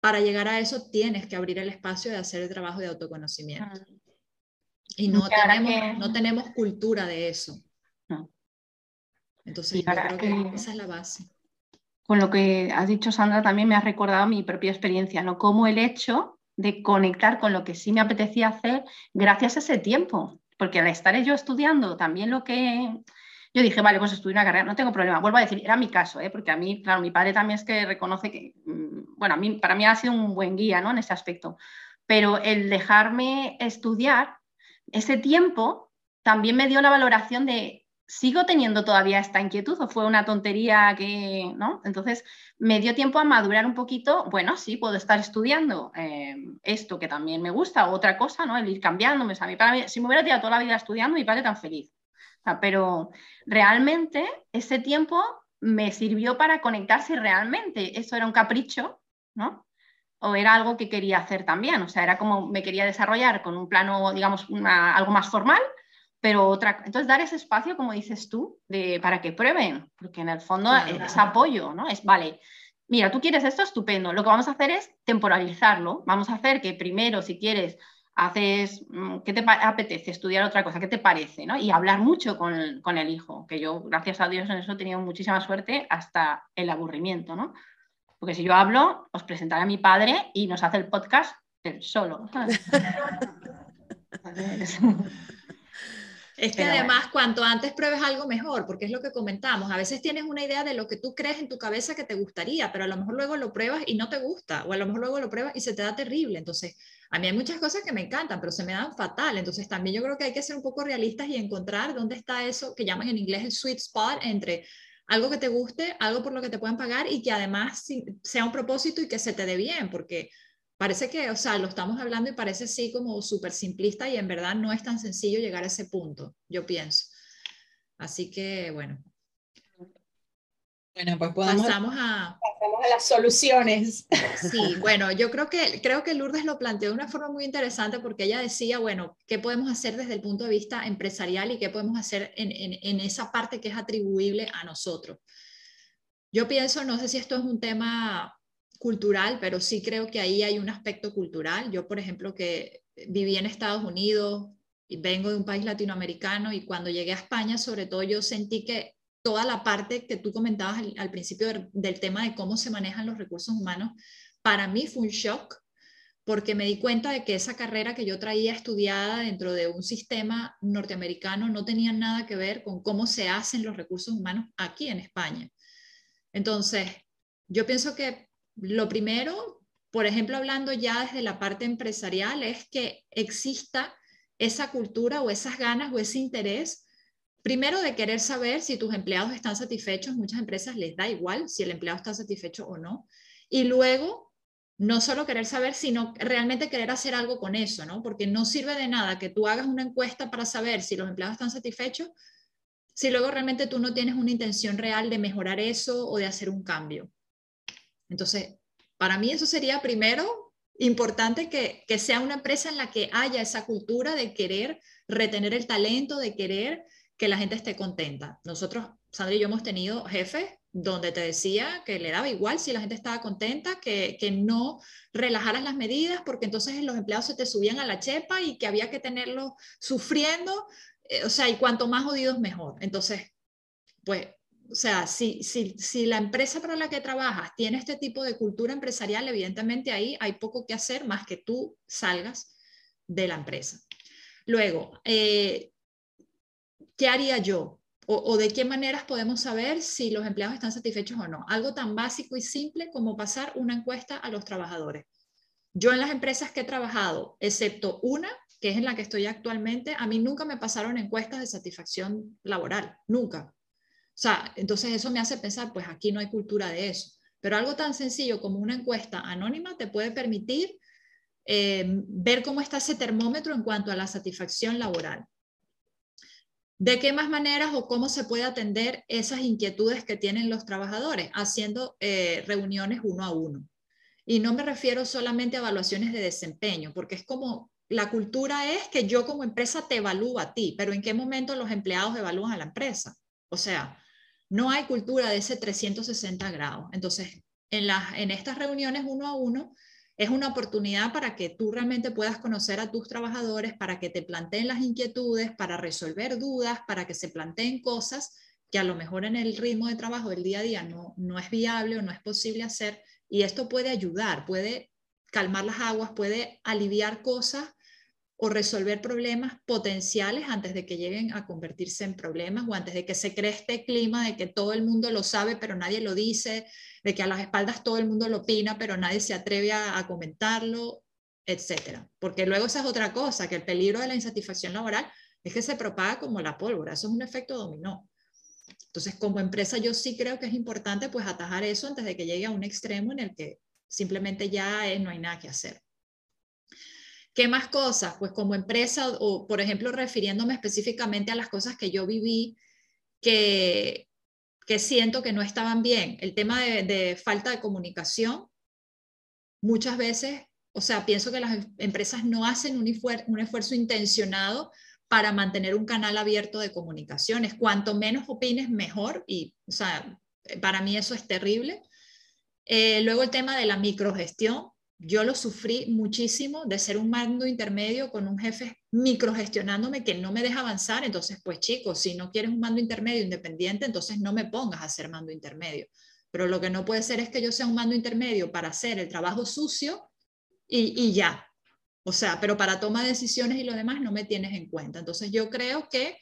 para llegar a eso tienes que abrir el espacio de hacer el trabajo de autoconocimiento. Y no, tenemos, no tenemos cultura de eso. Entonces, yo creo que esa es la base con lo que has dicho, Sandra, también me ha recordado mi propia experiencia, ¿no? Como el hecho de conectar con lo que sí me apetecía hacer gracias a ese tiempo. Porque al estar yo estudiando también lo que... Yo dije, vale, pues estudio una carrera, no tengo problema. Vuelvo a decir, era mi caso, ¿eh? porque a mí, claro, mi padre también es que reconoce que, mm, bueno, a mí, para mí ha sido un buen guía, ¿no? En ese aspecto. Pero el dejarme estudiar, ese tiempo también me dio la valoración de sigo teniendo todavía esta inquietud o fue una tontería que, ¿no? Entonces me dio tiempo a madurar un poquito, bueno, sí, puedo estar estudiando eh, esto que también me gusta, otra cosa, ¿no? El ir cambiándome, o mí, si me hubiera tirado toda la vida estudiando, mi padre tan feliz. Pero realmente ese tiempo me sirvió para conectar si realmente eso era un capricho, ¿no? O era algo que quería hacer también, o sea, era como me quería desarrollar con un plano, digamos, algo más formal, pero otra, entonces dar ese espacio, como dices tú, de, para que prueben, porque en el fondo es apoyo, ¿no? Es, vale, mira, tú quieres esto, estupendo, lo que vamos a hacer es temporalizarlo, vamos a hacer que primero, si quieres, haces, mm, ¿qué te apetece? Estudiar otra cosa, ¿qué te parece? ¿no? Y hablar mucho con, con, el hijo, que yo, gracias a Dios, en eso he tenido muchísima suerte hasta el aburrimiento, ¿no? Porque si yo hablo, os presentaré a mi padre y nos hace el podcast él solo. Es que además, cuanto antes pruebes algo mejor, porque es lo que comentamos, a veces tienes una idea de lo que tú crees en tu cabeza que te gustaría, pero a lo mejor luego lo pruebas y no te gusta, o a lo mejor luego lo pruebas y se te da terrible. Entonces, a mí hay muchas cosas que me encantan, pero se me dan fatal. Entonces, también yo creo que hay que ser un poco realistas y encontrar dónde está eso que llaman en inglés el sweet spot entre algo que te guste, algo por lo que te puedan pagar y que además sea un propósito y que se te dé bien, porque parece que, o sea, lo estamos hablando y parece así como súper simplista y en verdad no es tan sencillo llegar a ese punto, yo pienso. Así que, bueno. Bueno, pues podemos, pasamos a, pasamos a las soluciones. Sí, bueno, yo creo que, creo que Lourdes lo planteó de una forma muy interesante porque ella decía, bueno, ¿qué podemos hacer desde el punto de vista empresarial y qué podemos hacer en, en, en esa parte que es atribuible a nosotros? Yo pienso, no sé si esto es un tema cultural, pero sí creo que ahí hay un aspecto cultural. Yo, por ejemplo, que viví en Estados Unidos y vengo de un país latinoamericano y cuando llegué a España, sobre todo, yo sentí que toda la parte que tú comentabas al, principio del, tema de cómo se manejan los recursos humanos, para mí fue un shock porque me di cuenta de que esa carrera que yo traía estudiada dentro de un sistema norteamericano no tenía nada que ver con cómo se hacen los recursos humanos aquí en España. Entonces, yo pienso que lo primero, por ejemplo, hablando ya desde la parte empresarial, es que exista esa cultura o esas ganas o ese interés, primero de querer saber si tus empleados están satisfechos, muchas empresas les da igual si el empleado está satisfecho o no, y luego no solo querer saber, sino realmente querer hacer algo con eso, ¿no? Porque no sirve de nada que tú hagas una encuesta para saber si los empleados están satisfechos, si luego realmente tú no tienes una intención real de mejorar eso o de hacer un cambio. Entonces, para mí eso sería primero importante que, que sea una empresa en la que haya esa cultura de querer retener el talento, de querer que la gente esté contenta. Nosotros, Sandra y yo hemos tenido jefes donde te decía que le daba igual si la gente estaba contenta, que, que, no relajaras las medidas, porque entonces los empleados se te subían a la chepa y que había que tenerlos sufriendo, eh, o sea, y cuanto más jodidos mejor. Entonces, pues, o sea, si, si, si la empresa para la que trabajas tiene este tipo de cultura empresarial, evidentemente ahí hay poco que hacer más que tú salgas de la empresa. Luego, eh, ¿qué haría yo? O, de qué maneras podemos saber si los empleados están satisfechos o no. Algo tan básico y simple como pasar una encuesta a los trabajadores. Yo en las empresas que he trabajado, excepto una, que es en la que estoy actualmente, a mí nunca me pasaron encuestas de satisfacción laboral, nunca. Sea, entonces eso me hace pensar, pues aquí no hay cultura de eso. Pero algo tan sencillo como una encuesta anónima te puede permitir eh, ver cómo está ese termómetro en cuanto a la satisfacción laboral. ¿De qué más maneras o cómo se puede atender esas inquietudes que tienen los trabajadores? Haciendo eh, reuniones uno a uno. Y no me refiero solamente a evaluaciones de desempeño, porque es como la cultura es que yo como empresa te evalúo a ti, pero ¿en qué momento los empleados evalúan a la empresa? O sea, no hay cultura de ese 360 grados. Entonces, en, las, en estas reuniones uno a uno, es una oportunidad para que tú realmente puedas conocer a tus trabajadores, para que te planteen las inquietudes, para resolver dudas, para que se planteen cosas que a lo mejor en el ritmo de trabajo del día a día no, no es viable o no es posible hacer. Y esto puede ayudar, puede calmar las aguas, puede aliviar cosas o resolver problemas potenciales antes de que lleguen a convertirse en problemas o antes de que se cree este clima de que todo el mundo lo sabe pero nadie lo dice, de que a las espaldas todo el mundo lo opina pero nadie se atreve a, comentarlo, etcétera. Porque luego esa es otra cosa, que el peligro de la insatisfacción laboral es que se propaga como la pólvora, eso es un efecto dominó. Entonces, como empresa yo sí creo que es importante pues atajar eso antes de que llegue a un extremo en el que simplemente ya no hay nada que hacer. ¿Qué más cosas? Pues como empresa o, por ejemplo, refiriéndome específicamente a las cosas que yo viví que, que siento que no estaban bien. El tema de, falta de comunicación, muchas veces, o sea, pienso que las empresas no hacen un, un esfuerzo intencionado para mantener un canal abierto de comunicaciones. Cuanto menos opines, mejor. Y, o sea, para mí eso es terrible. Eh, luego el tema de la microgestión yo lo sufrí muchísimo de ser un mando intermedio con un jefe microgestionándome que no me deja avanzar. Entonces, pues chicos, si no quieres un mando intermedio independiente, entonces no me pongas a ser mando intermedio. Pero lo que no puede ser es que yo sea un mando intermedio para hacer el trabajo sucio y, y ya. O sea, pero para toma de decisiones y lo demás no me tienes en cuenta. Entonces, yo creo que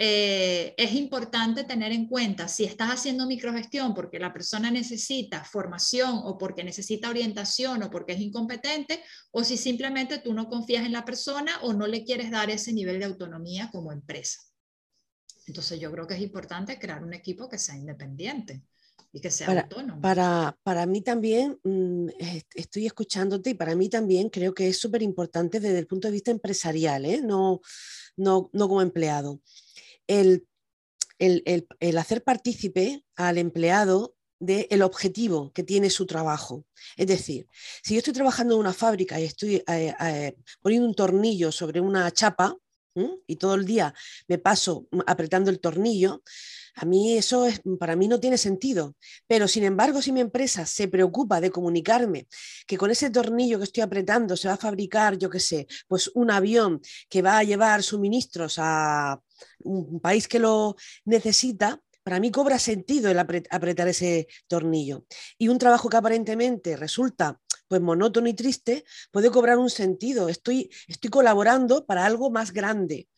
eh, es importante tener en cuenta si estás haciendo microgestión porque la persona necesita formación o porque necesita orientación o porque es incompetente o si simplemente tú no confías en la persona o no le quieres dar ese nivel de autonomía como empresa. Entonces yo creo que es importante crear un equipo que sea independiente y que sea autónomo. Para, para mí también, mm, estoy escuchándote y para mí también creo que es súper importante desde el punto de vista empresarial, ¿eh? no, no, no como empleado el, hacer partícipe al empleado del objetivo que tiene su trabajo. Es decir, si yo estoy trabajando en una fábrica y estoy eh, eh, poniendo un tornillo sobre una chapa y todo el día me paso apretando el tornillo, a mí eso es, para mí no tiene sentido. Pero sin embargo, si mi empresa se preocupa de comunicarme que con ese tornillo que estoy apretando se va a fabricar, yo qué sé, pues un avión que va a llevar suministros a un país que lo necesita, para mí cobra sentido el apretar ese tornillo. Y un trabajo que aparentemente resulta pues monótono y triste, puede cobrar un sentido. Estoy, estoy colaborando para algo más grande.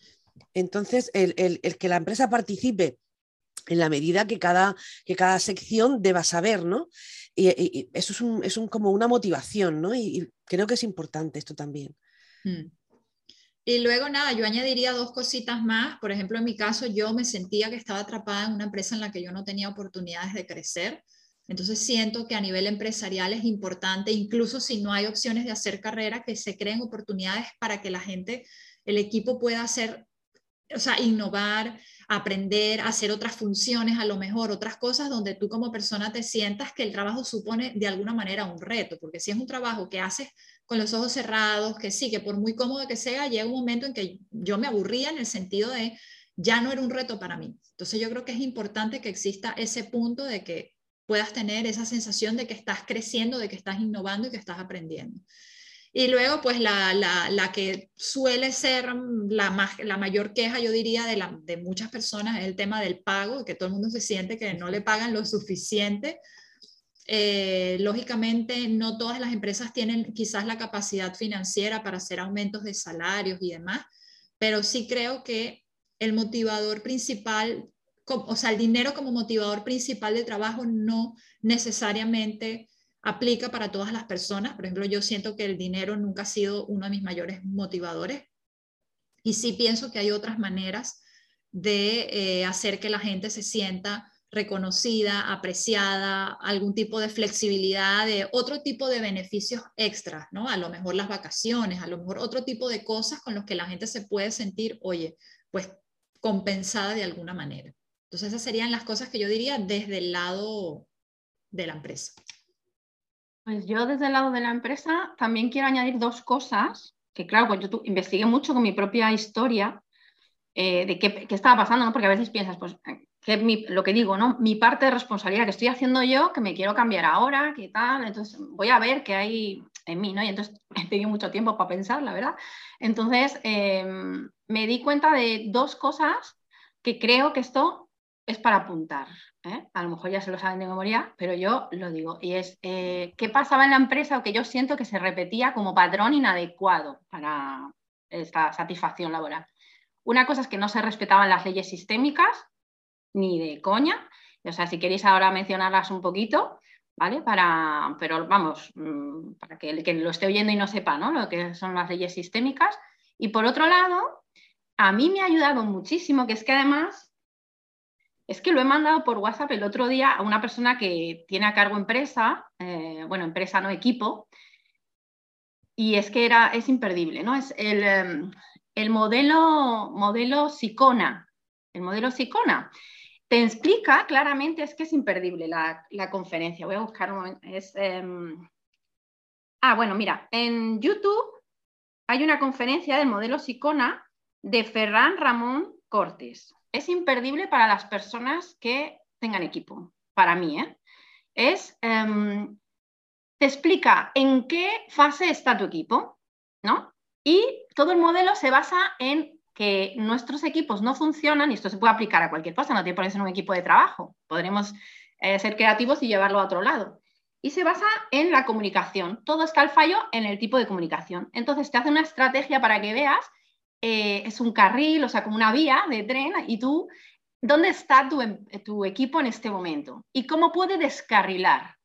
Entonces, el, el que la empresa participe en la medida que cada, que cada sección deba saber, ¿no? Y, eso es, un, es como una motivación, ¿no? Y, creo que es importante esto también. Mm. Y luego, nada, yo añadiría dos cositas más. Por ejemplo, en mi caso, yo me sentía que estaba atrapada en una empresa en la que yo no tenía oportunidades de crecer. Entonces, siento que a nivel empresarial es importante, incluso si no hay opciones de hacer carrera, que se creen oportunidades para que la gente, el equipo pueda hacer, o sea, innovar, aprender, hacer otras funciones, a lo mejor otras cosas donde tú como persona te sientas que el trabajo supone de alguna manera un reto, porque si es un trabajo que haces con los ojos cerrados, que sí, que por muy cómodo que sea, llega un momento en que yo me aburría en el sentido de ya no era un reto para mí. Entonces yo creo que es importante que exista ese punto de que puedas tener esa sensación de que estás creciendo, de que estás innovando y que estás aprendiendo. Y luego, pues la, la, que suele ser la, la mayor queja, yo diría, de, la, de muchas personas es el tema del pago, que todo el mundo se siente que no le pagan lo suficiente. Eh, lógicamente, no todas las empresas tienen quizás la capacidad financiera para hacer aumentos de salarios y demás, pero sí creo que el motivador principal, o sea, el dinero como motivador principal de trabajo no necesariamente aplica para todas las personas. Por ejemplo, yo siento que el dinero nunca ha sido uno de mis mayores motivadores y sí pienso que hay otras maneras de eh, hacer que la gente se sienta reconocida, apreciada, algún tipo de flexibilidad, de otro tipo de beneficios extras, ¿no? A lo mejor las vacaciones, a lo mejor otro tipo de cosas con los que la gente se puede sentir, oye, pues compensada de alguna manera. Entonces esas serían las cosas que yo diría desde el lado de la empresa. Pues yo desde el lado de la empresa también quiero añadir dos cosas, que claro, pues yo investigué mucho con mi propia historia eh, de qué, estaba pasando, ¿no? porque a veces piensas, pues, que lo que digo, ¿no? Mi parte de responsabilidad que estoy haciendo yo, que me quiero cambiar ahora, qué tal, entonces voy a ver qué hay en mí, ¿no? Y entonces he tenido mucho tiempo para pensar, la verdad. Entonces em, me di cuenta de dos cosas que creo que esto es para apuntar. ¿eh? A lo mejor ya se lo saben de memoria, pero yo lo digo. Y es eh, qué pasaba en la empresa o que yo siento que se repetía como patrón inadecuado para esta satisfacción laboral. Una cosa es que no se respetaban las leyes sistémicas, ni de coña. O sea, si queréis ahora mencionarlas un poquito, ¿vale? Para, pero vamos, mm, para que el que lo esté oyendo y no sepa, ¿no? Lo que son las leyes sistémicas. Y por otro lado, a mí me ha ayudado muchísimo, que es que además es que lo he mandado por WhatsApp el otro día a una persona que tiene a cargo empresa, eh, bueno, empresa no equipo, y es que era, es imperdible, ¿no? Es el, em, el modelo, modelo Sicona, el modelo Sicona. Te explica claramente, es que es imperdible la, conferencia. Voy a buscar un momento. Es, em, Ah, bueno, mira, en YouTube hay una conferencia del modelo Sicona de Ferran Ramón Cortés es imperdible para las personas que tengan equipo, para mí. ¿eh? Es, em, te explica en qué fase está tu equipo, ¿no? Y todo el modelo se basa en que nuestros equipos no funcionan, y esto se puede aplicar a cualquier cosa, no tiene por qué ser un equipo de trabajo, podremos eh, ser creativos y llevarlo a otro lado. Y se basa en la comunicación. Todo está el fallo en el tipo de comunicación. Entonces te hace una estrategia para que veas eh, es un carril, o sea, como una vía de tren, y tú, ¿dónde está tu, em, tu equipo en este momento? ¿Y cómo puede descarrilar?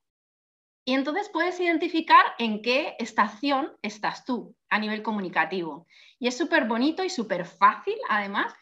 Y entonces puedes identificar en qué estación estás tú a nivel comunicativo. Y es súper bonito y súper fácil, además.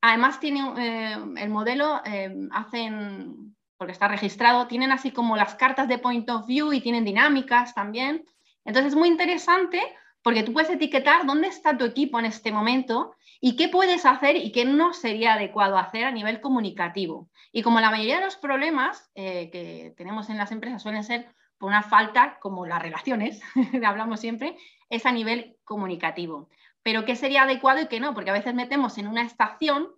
Además, tiene eh, el modelo, eh, hacen, porque está registrado, tienen así como las cartas de point of view y tienen dinámicas también. Entonces es muy interesante porque tú puedes etiquetar dónde está tu equipo en este momento y qué puedes hacer y qué no sería adecuado hacer a nivel comunicativo. Y como la mayoría de los problemas eh, que tenemos en las empresas suelen ser una falta, como las relaciones, hablamos siempre, es a nivel comunicativo. Pero qué sería adecuado y qué no, porque a veces metemos en una estación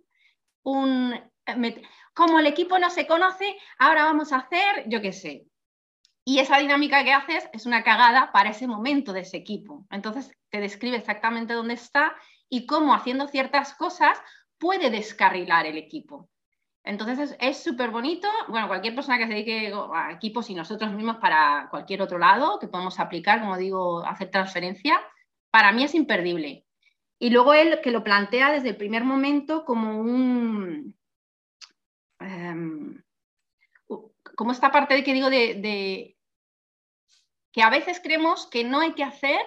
un... Como el equipo no se conoce, ahora vamos a hacer, yo qué sé, y esa dinámica que haces es una cagada para ese momento de ese equipo. Entonces te describe exactamente dónde está y cómo haciendo ciertas cosas puede descarrilar el equipo. Entonces es súper bonito. Bueno, cualquier persona que se dedique a equipos y nosotros mismos para cualquier otro lado que podemos aplicar, como digo, hacer transferencia, para mí es imperdible. Y luego él que lo plantea desde el primer momento como un... Em, como esta parte de que digo de, que a veces creemos que no hay que hacer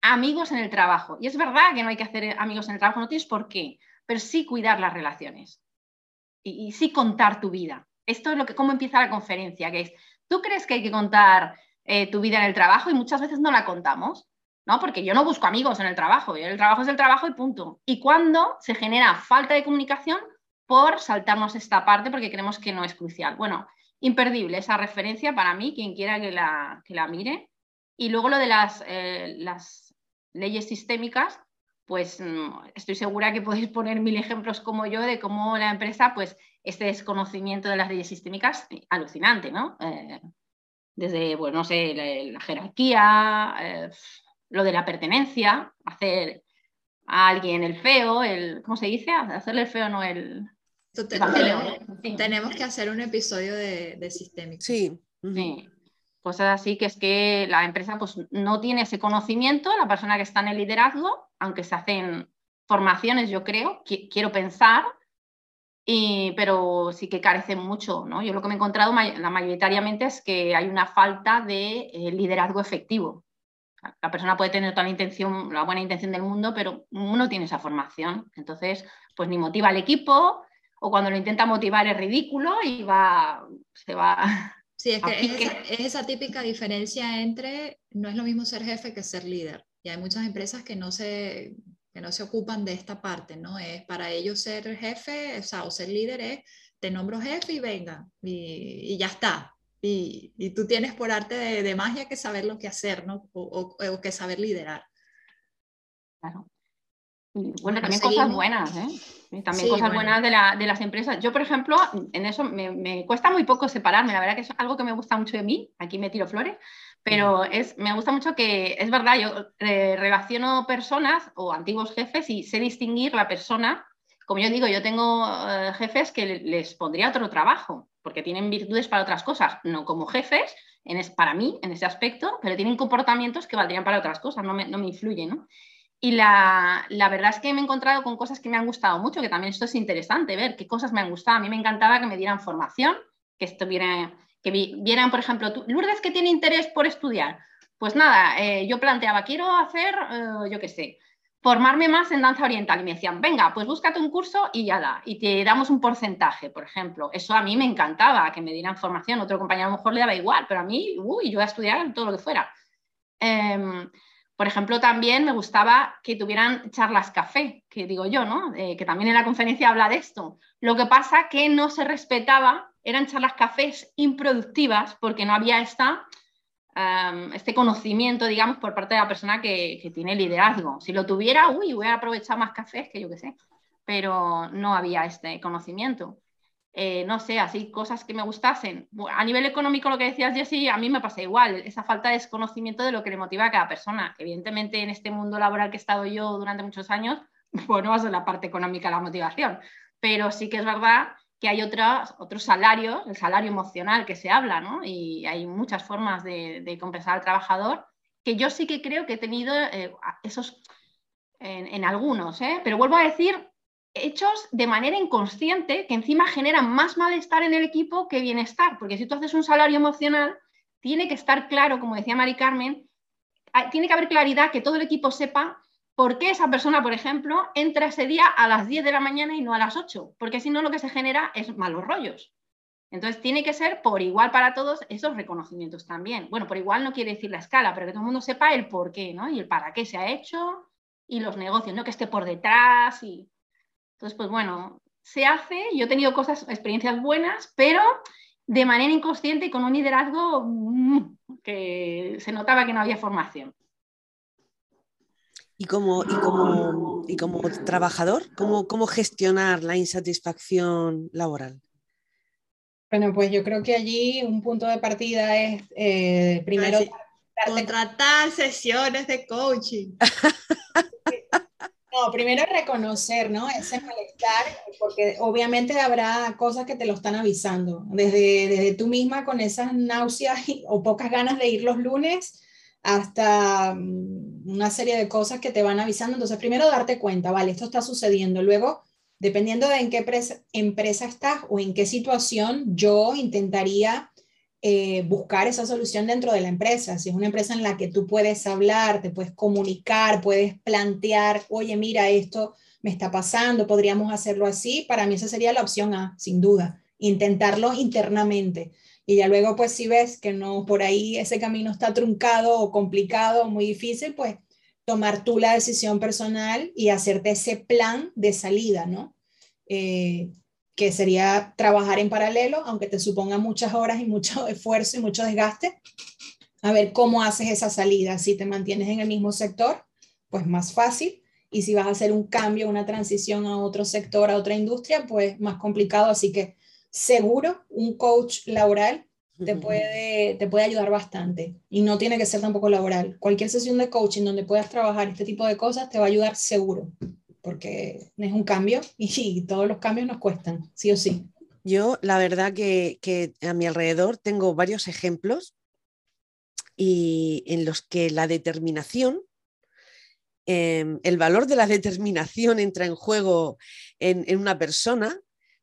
amigos en el trabajo. Y es verdad que no hay que hacer amigos en el trabajo, no tienes por qué, pero sí cuidar las relaciones y, sí contar tu vida. Esto es lo que, cómo empieza la conferencia, que es, tú crees que hay que contar eh, tu vida en el trabajo y muchas veces no la contamos, ¿no? Porque yo no busco amigos en el trabajo, el trabajo es el trabajo y punto. Y cuando se genera falta de comunicación por saltarnos esta parte porque creemos que no es crucial. Bueno, imperdible esa referencia para mí, quien quiera que la, que la mire, Y luego lo de las, eh, las leyes sistémicas, pues estoy segura que podéis poner mil ejemplos como yo de cómo la empresa, pues este desconocimiento de las leyes sistémicas, alucinante, ¿no? Eh, desde, bueno, pues, no sé, la, jerarquía, eh, lo de la pertenencia, hacer a alguien el feo, el, ¿cómo se dice? Hacerle el feo, no el... tenemos, que hacer un episodio de, de sistémico. Sí. sí. Cosas así que es que la empresa pues, no tiene ese conocimiento, la persona que está en el liderazgo, aunque se hacen formaciones, yo creo, quiero pensar, y, pero sí que carece mucho. ¿no? Yo lo que me he encontrado la mayoritariamente es que hay una falta de eh, liderazgo efectivo. La persona puede tener toda la intención, la buena intención del mundo, pero no tiene esa formación. Entonces, pues ni motiva al equipo, o cuando lo intenta motivar es ridículo y va, se va Sí, es que es esa, típica diferencia entre no es lo mismo ser jefe que ser líder. Y hay muchas empresas que no se, que no se ocupan de esta parte, ¿no? Es para ellos ser jefe, o sea, o ser líder es te nombro jefe y venga, y, y ya está. Y, y, tú tienes por arte de, de, magia que saber lo que hacer, ¿no? O, o, o que saber liderar. Claro. bueno, también cosas buenas, ¿eh? También cosas buenas de, la, de, las empresas. Yo, por ejemplo, en eso me, me, cuesta muy poco separarme. La verdad que es algo que me gusta mucho de mí. Aquí me tiro flores. Pero es, me gusta mucho que, es verdad, yo eh, relaciono personas o antiguos jefes y sé distinguir la persona. Como yo digo, yo tengo eh, jefes que les pondría otro trabajo, porque tienen virtudes para otras cosas, no como jefes, en es, para mí, en ese aspecto, pero tienen comportamientos que valdrían para otras cosas, no me, no me influyen, ¿no? Y la, la, verdad es que me he encontrado con cosas que me han gustado mucho, que también esto es interesante, ver qué cosas me han gustado. A mí me encantaba que me dieran formación, que estuviera, que vieran, por ejemplo, Lourdes que tiene interés por estudiar. Pues nada, eh, yo planteaba, quiero hacer, eh, yo qué sé, formarme más en danza oriental. Y me decían, venga, pues búscate un curso y ya da. Y te damos un porcentaje, por ejemplo. Eso a mí me encantaba, que me dieran formación. Otro compañero a lo mejor le daba igual, pero a mí, uy, yo a estudiar todo lo que fuera. Eh, por ejemplo, también me gustaba que tuvieran charlas café, que digo yo, ¿no? Eh, que también en la conferencia habla de esto. Lo que pasa que no se respetaba, eran charlas cafés improductivas porque no había esta, este conocimiento, digamos, por parte de la persona que, que, tiene liderazgo. Si lo tuviera, uy, voy a aprovechar más cafés, que yo qué sé, pero no había este conocimiento. Eh, no sé, así cosas que me gustasen. A nivel económico, lo que decías, Jessy, a mí me pasa igual, esa falta de desconocimiento de lo que le motiva a cada persona. Evidentemente, en este mundo laboral que he estado yo durante muchos años, pues no va a ser la parte económica la motivación, pero sí que es verdad que hay otros, otros salarios, el salario emocional que se habla, ¿no? Y hay muchas formas de, compensar al trabajador, que yo sí que creo que he tenido eh, esos en, en algunos, ¿eh? pero vuelvo a decir, hechos de manera inconsciente que encima generan más malestar en el equipo que bienestar, porque si tú haces un salario emocional, tiene que estar claro, como decía Mari Carmen, tiene que haber claridad que todo el equipo sepa por qué esa persona, por ejemplo, entra ese día a las 10 de la mañana y no a las 8, porque si no lo que se genera es malos rollos. Entonces tiene que ser por igual para todos esos reconocimientos también. Bueno, por igual no quiere decir la escala, pero que todo el mundo sepa el por qué, ¿no? Y el para qué se ha hecho y los negocios, no que esté por detrás y entonces, pues bueno, se hace, yo he tenido cosas, experiencias buenas, pero de manera inconsciente y con un liderazgo mm, que se notaba que no había formación. Y como, y como, y como trabajador, ¿cómo, ¿cómo gestionar la insatisfacción laboral? Bueno, pues yo creo que allí un punto de partida es eh, primero... Contratar sesiones de coaching. No, primero reconocer, ¿no? Ese malestar, porque obviamente habrá cosas que te lo están avisando, desde, desde tú misma con esas náuseas o pocas ganas de ir los lunes hasta mm, una serie de cosas que te van avisando. Entonces, primero darte cuenta, vale, esto está sucediendo. Luego, dependiendo de en qué empresa estás o en qué situación, yo intentaría eh, buscar esa solución dentro de la empresa. Si es una empresa en la que tú puedes hablar, te puedes comunicar, puedes plantear, oye, mira, esto me está pasando, podríamos hacerlo así, para mí esa sería la opción A, sin duda, intentarlo internamente. Y ya luego, pues si ves que no, por ahí ese camino está truncado o complicado o muy difícil, pues tomar tú la decisión personal y hacerte ese plan de salida, ¿no? Eh, que sería trabajar en paralelo, aunque te suponga muchas horas y mucho esfuerzo y mucho desgaste, a ver cómo haces esa salida. Si te mantienes en el mismo sector, pues más fácil. Y si vas a hacer un cambio, una transición a otro sector, a otra industria, pues más complicado. Así que seguro un coach laboral te puede, te puede ayudar bastante. Y no tiene que ser tampoco laboral. Cualquier sesión de coaching donde puedas trabajar este tipo de cosas te va a ayudar seguro, porque es un cambio y, todos los cambios nos cuestan, sí o sí. Yo, la verdad que, a mi alrededor tengo varios ejemplos y en los que la determinación, em, el valor de la determinación entra en juego en, en una persona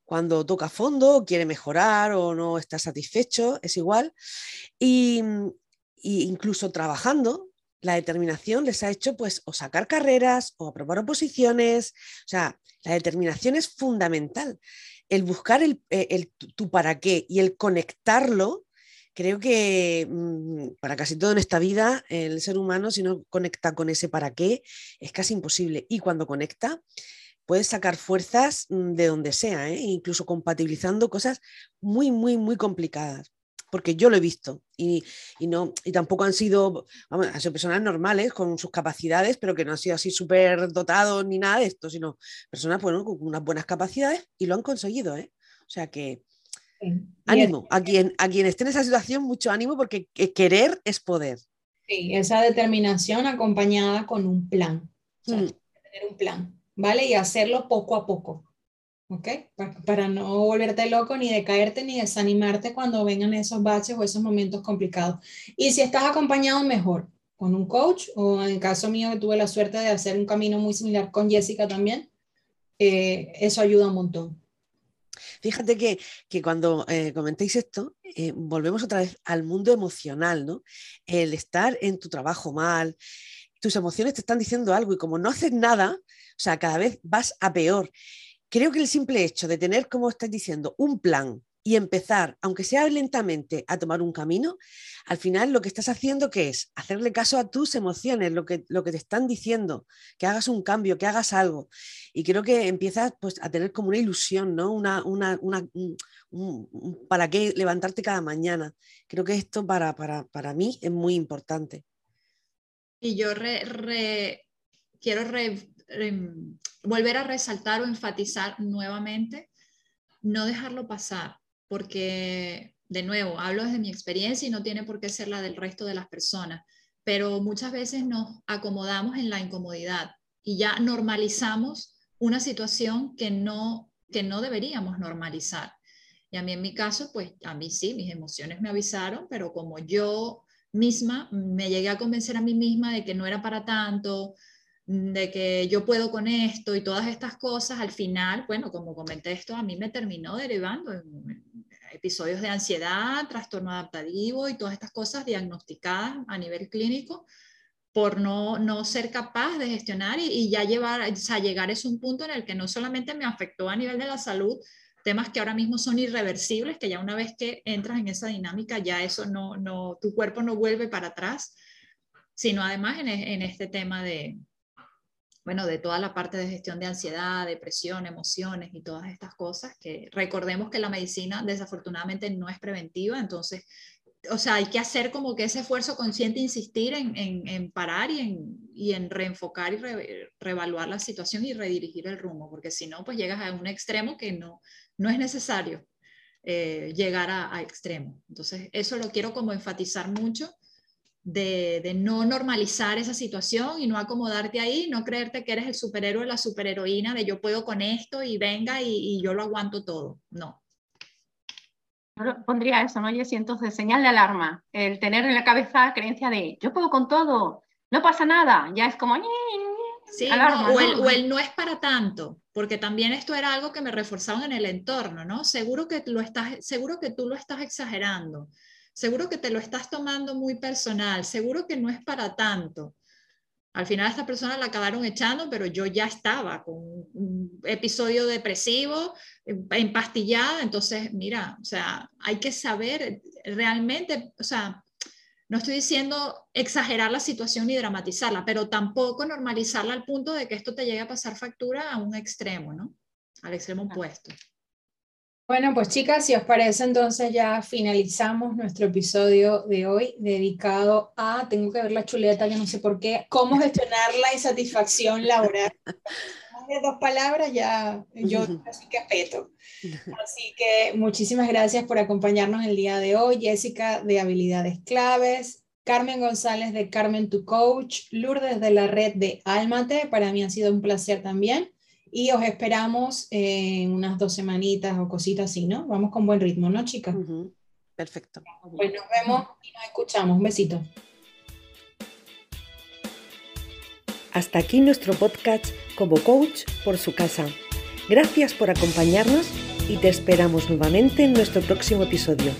cuando toca fondo, quiere mejorar o no está satisfecho, es igual. Y, incluso trabajando, la determinación les ha hecho pues o sacar carreras o aprobar oposiciones. O sea, la determinación es fundamental. El buscar el, eh, tu para qué y el conectarlo, creo que mm, para casi todo en esta vida, el ser humano, si no conecta con ese para qué, es casi imposible. Y cuando conecta, puedes sacar fuerzas mm, de donde sea, ¿eh? incluso compatibilizando cosas muy, muy, muy complicadas. Porque yo lo he visto y, no, y tampoco han sido, vamos, han sido personas normales con sus capacidades, pero que no han sido así súper dotados ni nada de esto, sino personas bueno, con unas buenas capacidades y lo han conseguido. ¿eh? O sea que ánimo, a quien, a quien esté en esa situación, mucho ánimo porque querer es poder. Sí, esa determinación acompañada con un plan. Mm. tener un plan. ¿vale? Y hacerlo poco a poco, ¿ok? Para, no volverte loco, ni decaerte, ni desanimarte cuando vengan esos baches o esos momentos complicados. Y si estás acompañado, mejor, con un coach, o en el caso mío que tuve la suerte de hacer un camino muy similar con Jessica también, eh, eso ayuda un montón. Fíjate que, cuando eh, comentéis esto, eh, volvemos otra vez al mundo emocional, ¿no? El estar en tu trabajo mal, tus emociones te están diciendo algo y como no haces nada, o sea, cada vez vas a peor. Creo que el simple hecho de tener, como estás diciendo, un plan y empezar, aunque sea lentamente, a tomar un camino, al final lo que estás haciendo que es hacerle caso a tus emociones, lo que, lo que te están diciendo, que hagas un cambio, que hagas algo. Y creo que empiezas pues, a tener como una ilusión, ¿no? Una, una, ¿Para qué levantarte cada mañana? Creo que esto para, para, para mí es muy importante. Y yo quiero Em, volver a resaltar o enfatizar nuevamente, no dejarlo pasar, porque de nuevo, hablo desde mi experiencia y no tiene por qué ser la del resto de las personas, pero muchas veces nos acomodamos en la incomodidad y ya normalizamos una situación que no, que no deberíamos normalizar. Y a mí en mi caso, pues a mí sí, mis emociones me avisaron, pero como yo misma me llegué a convencer a mí misma de que no era para tanto, de que yo puedo con esto y todas estas cosas, al final, bueno, como comenté esto, a mí me terminó derivando en, episodios de ansiedad, trastorno adaptativo y todas estas cosas diagnosticadas a nivel clínico por no, no ser capaz de gestionar y, ya llevar, o sea, llegar a un punto en el que no solamente me afectó a nivel de la salud, temas que ahora mismo son irreversibles, que ya una vez que entras en esa dinámica, ya eso no, no tu cuerpo no vuelve para atrás, sino además en, en este tema de, bueno, de toda la parte de gestión de ansiedad, depresión, emociones y todas estas cosas, que recordemos que la medicina desafortunadamente no es preventiva, entonces, o sea, hay que hacer como que ese esfuerzo consciente, insistir en, en, parar y en, y en, reenfocar y reevaluar la situación y redirigir el rumbo, porque si no, pues llegas a un extremo que no, no es necesario eh, llegar a, a extremo. Entonces, eso lo quiero como enfatizar mucho de, no normalizar esa situación y no acomodarte ahí, no creerte que eres el superhéroe, la superheroína, de yo puedo con esto y venga y, yo lo aguanto todo. No. pondría eso, ¿no, Jessy? Entonces, señal de alarma, el tener en la cabeza creencia de yo puedo con todo, no pasa nada, ya es como... Sí, o, El, o, el, no es para tanto, porque también esto era algo que me reforzaban en el entorno, ¿no? Seguro que, lo estás, seguro que tú lo estás exagerando seguro que te lo estás tomando muy personal, seguro que no es para tanto. Al final a esta persona la acabaron echando, pero yo ya estaba con un episodio depresivo, empastillada, entonces, mira, o sea, hay que saber realmente, o sea, no estoy diciendo exagerar la situación ni dramatizarla, pero tampoco normalizarla al punto de que esto te llegue a pasar factura a un extremo, ¿no? Al extremo opuesto. Bueno, pues chicas, si os parece, entonces ya finalizamos nuestro episodio de hoy dedicado a, tengo que ver la chuleta, que no sé por qué, cómo gestionar la insatisfacción laboral. de dos palabras ya yo así que peto. Así que muchísimas gracias por acompañarnos el día de hoy, Jessica de Habilidades Claves, Carmen González de Carmen to Coach, Lourdes de la red de Almate, para mí ha sido un placer también y os esperamos en unas dos semanitas o cositas así, ¿no? Vamos con buen ritmo, ¿no, chicas? Perfecto. Pues nos vemos y nos escuchamos. Un besito. Hasta aquí nuestro podcast como coach por su casa. Gracias por acompañarnos y te esperamos nuevamente en nuestro próximo episodio.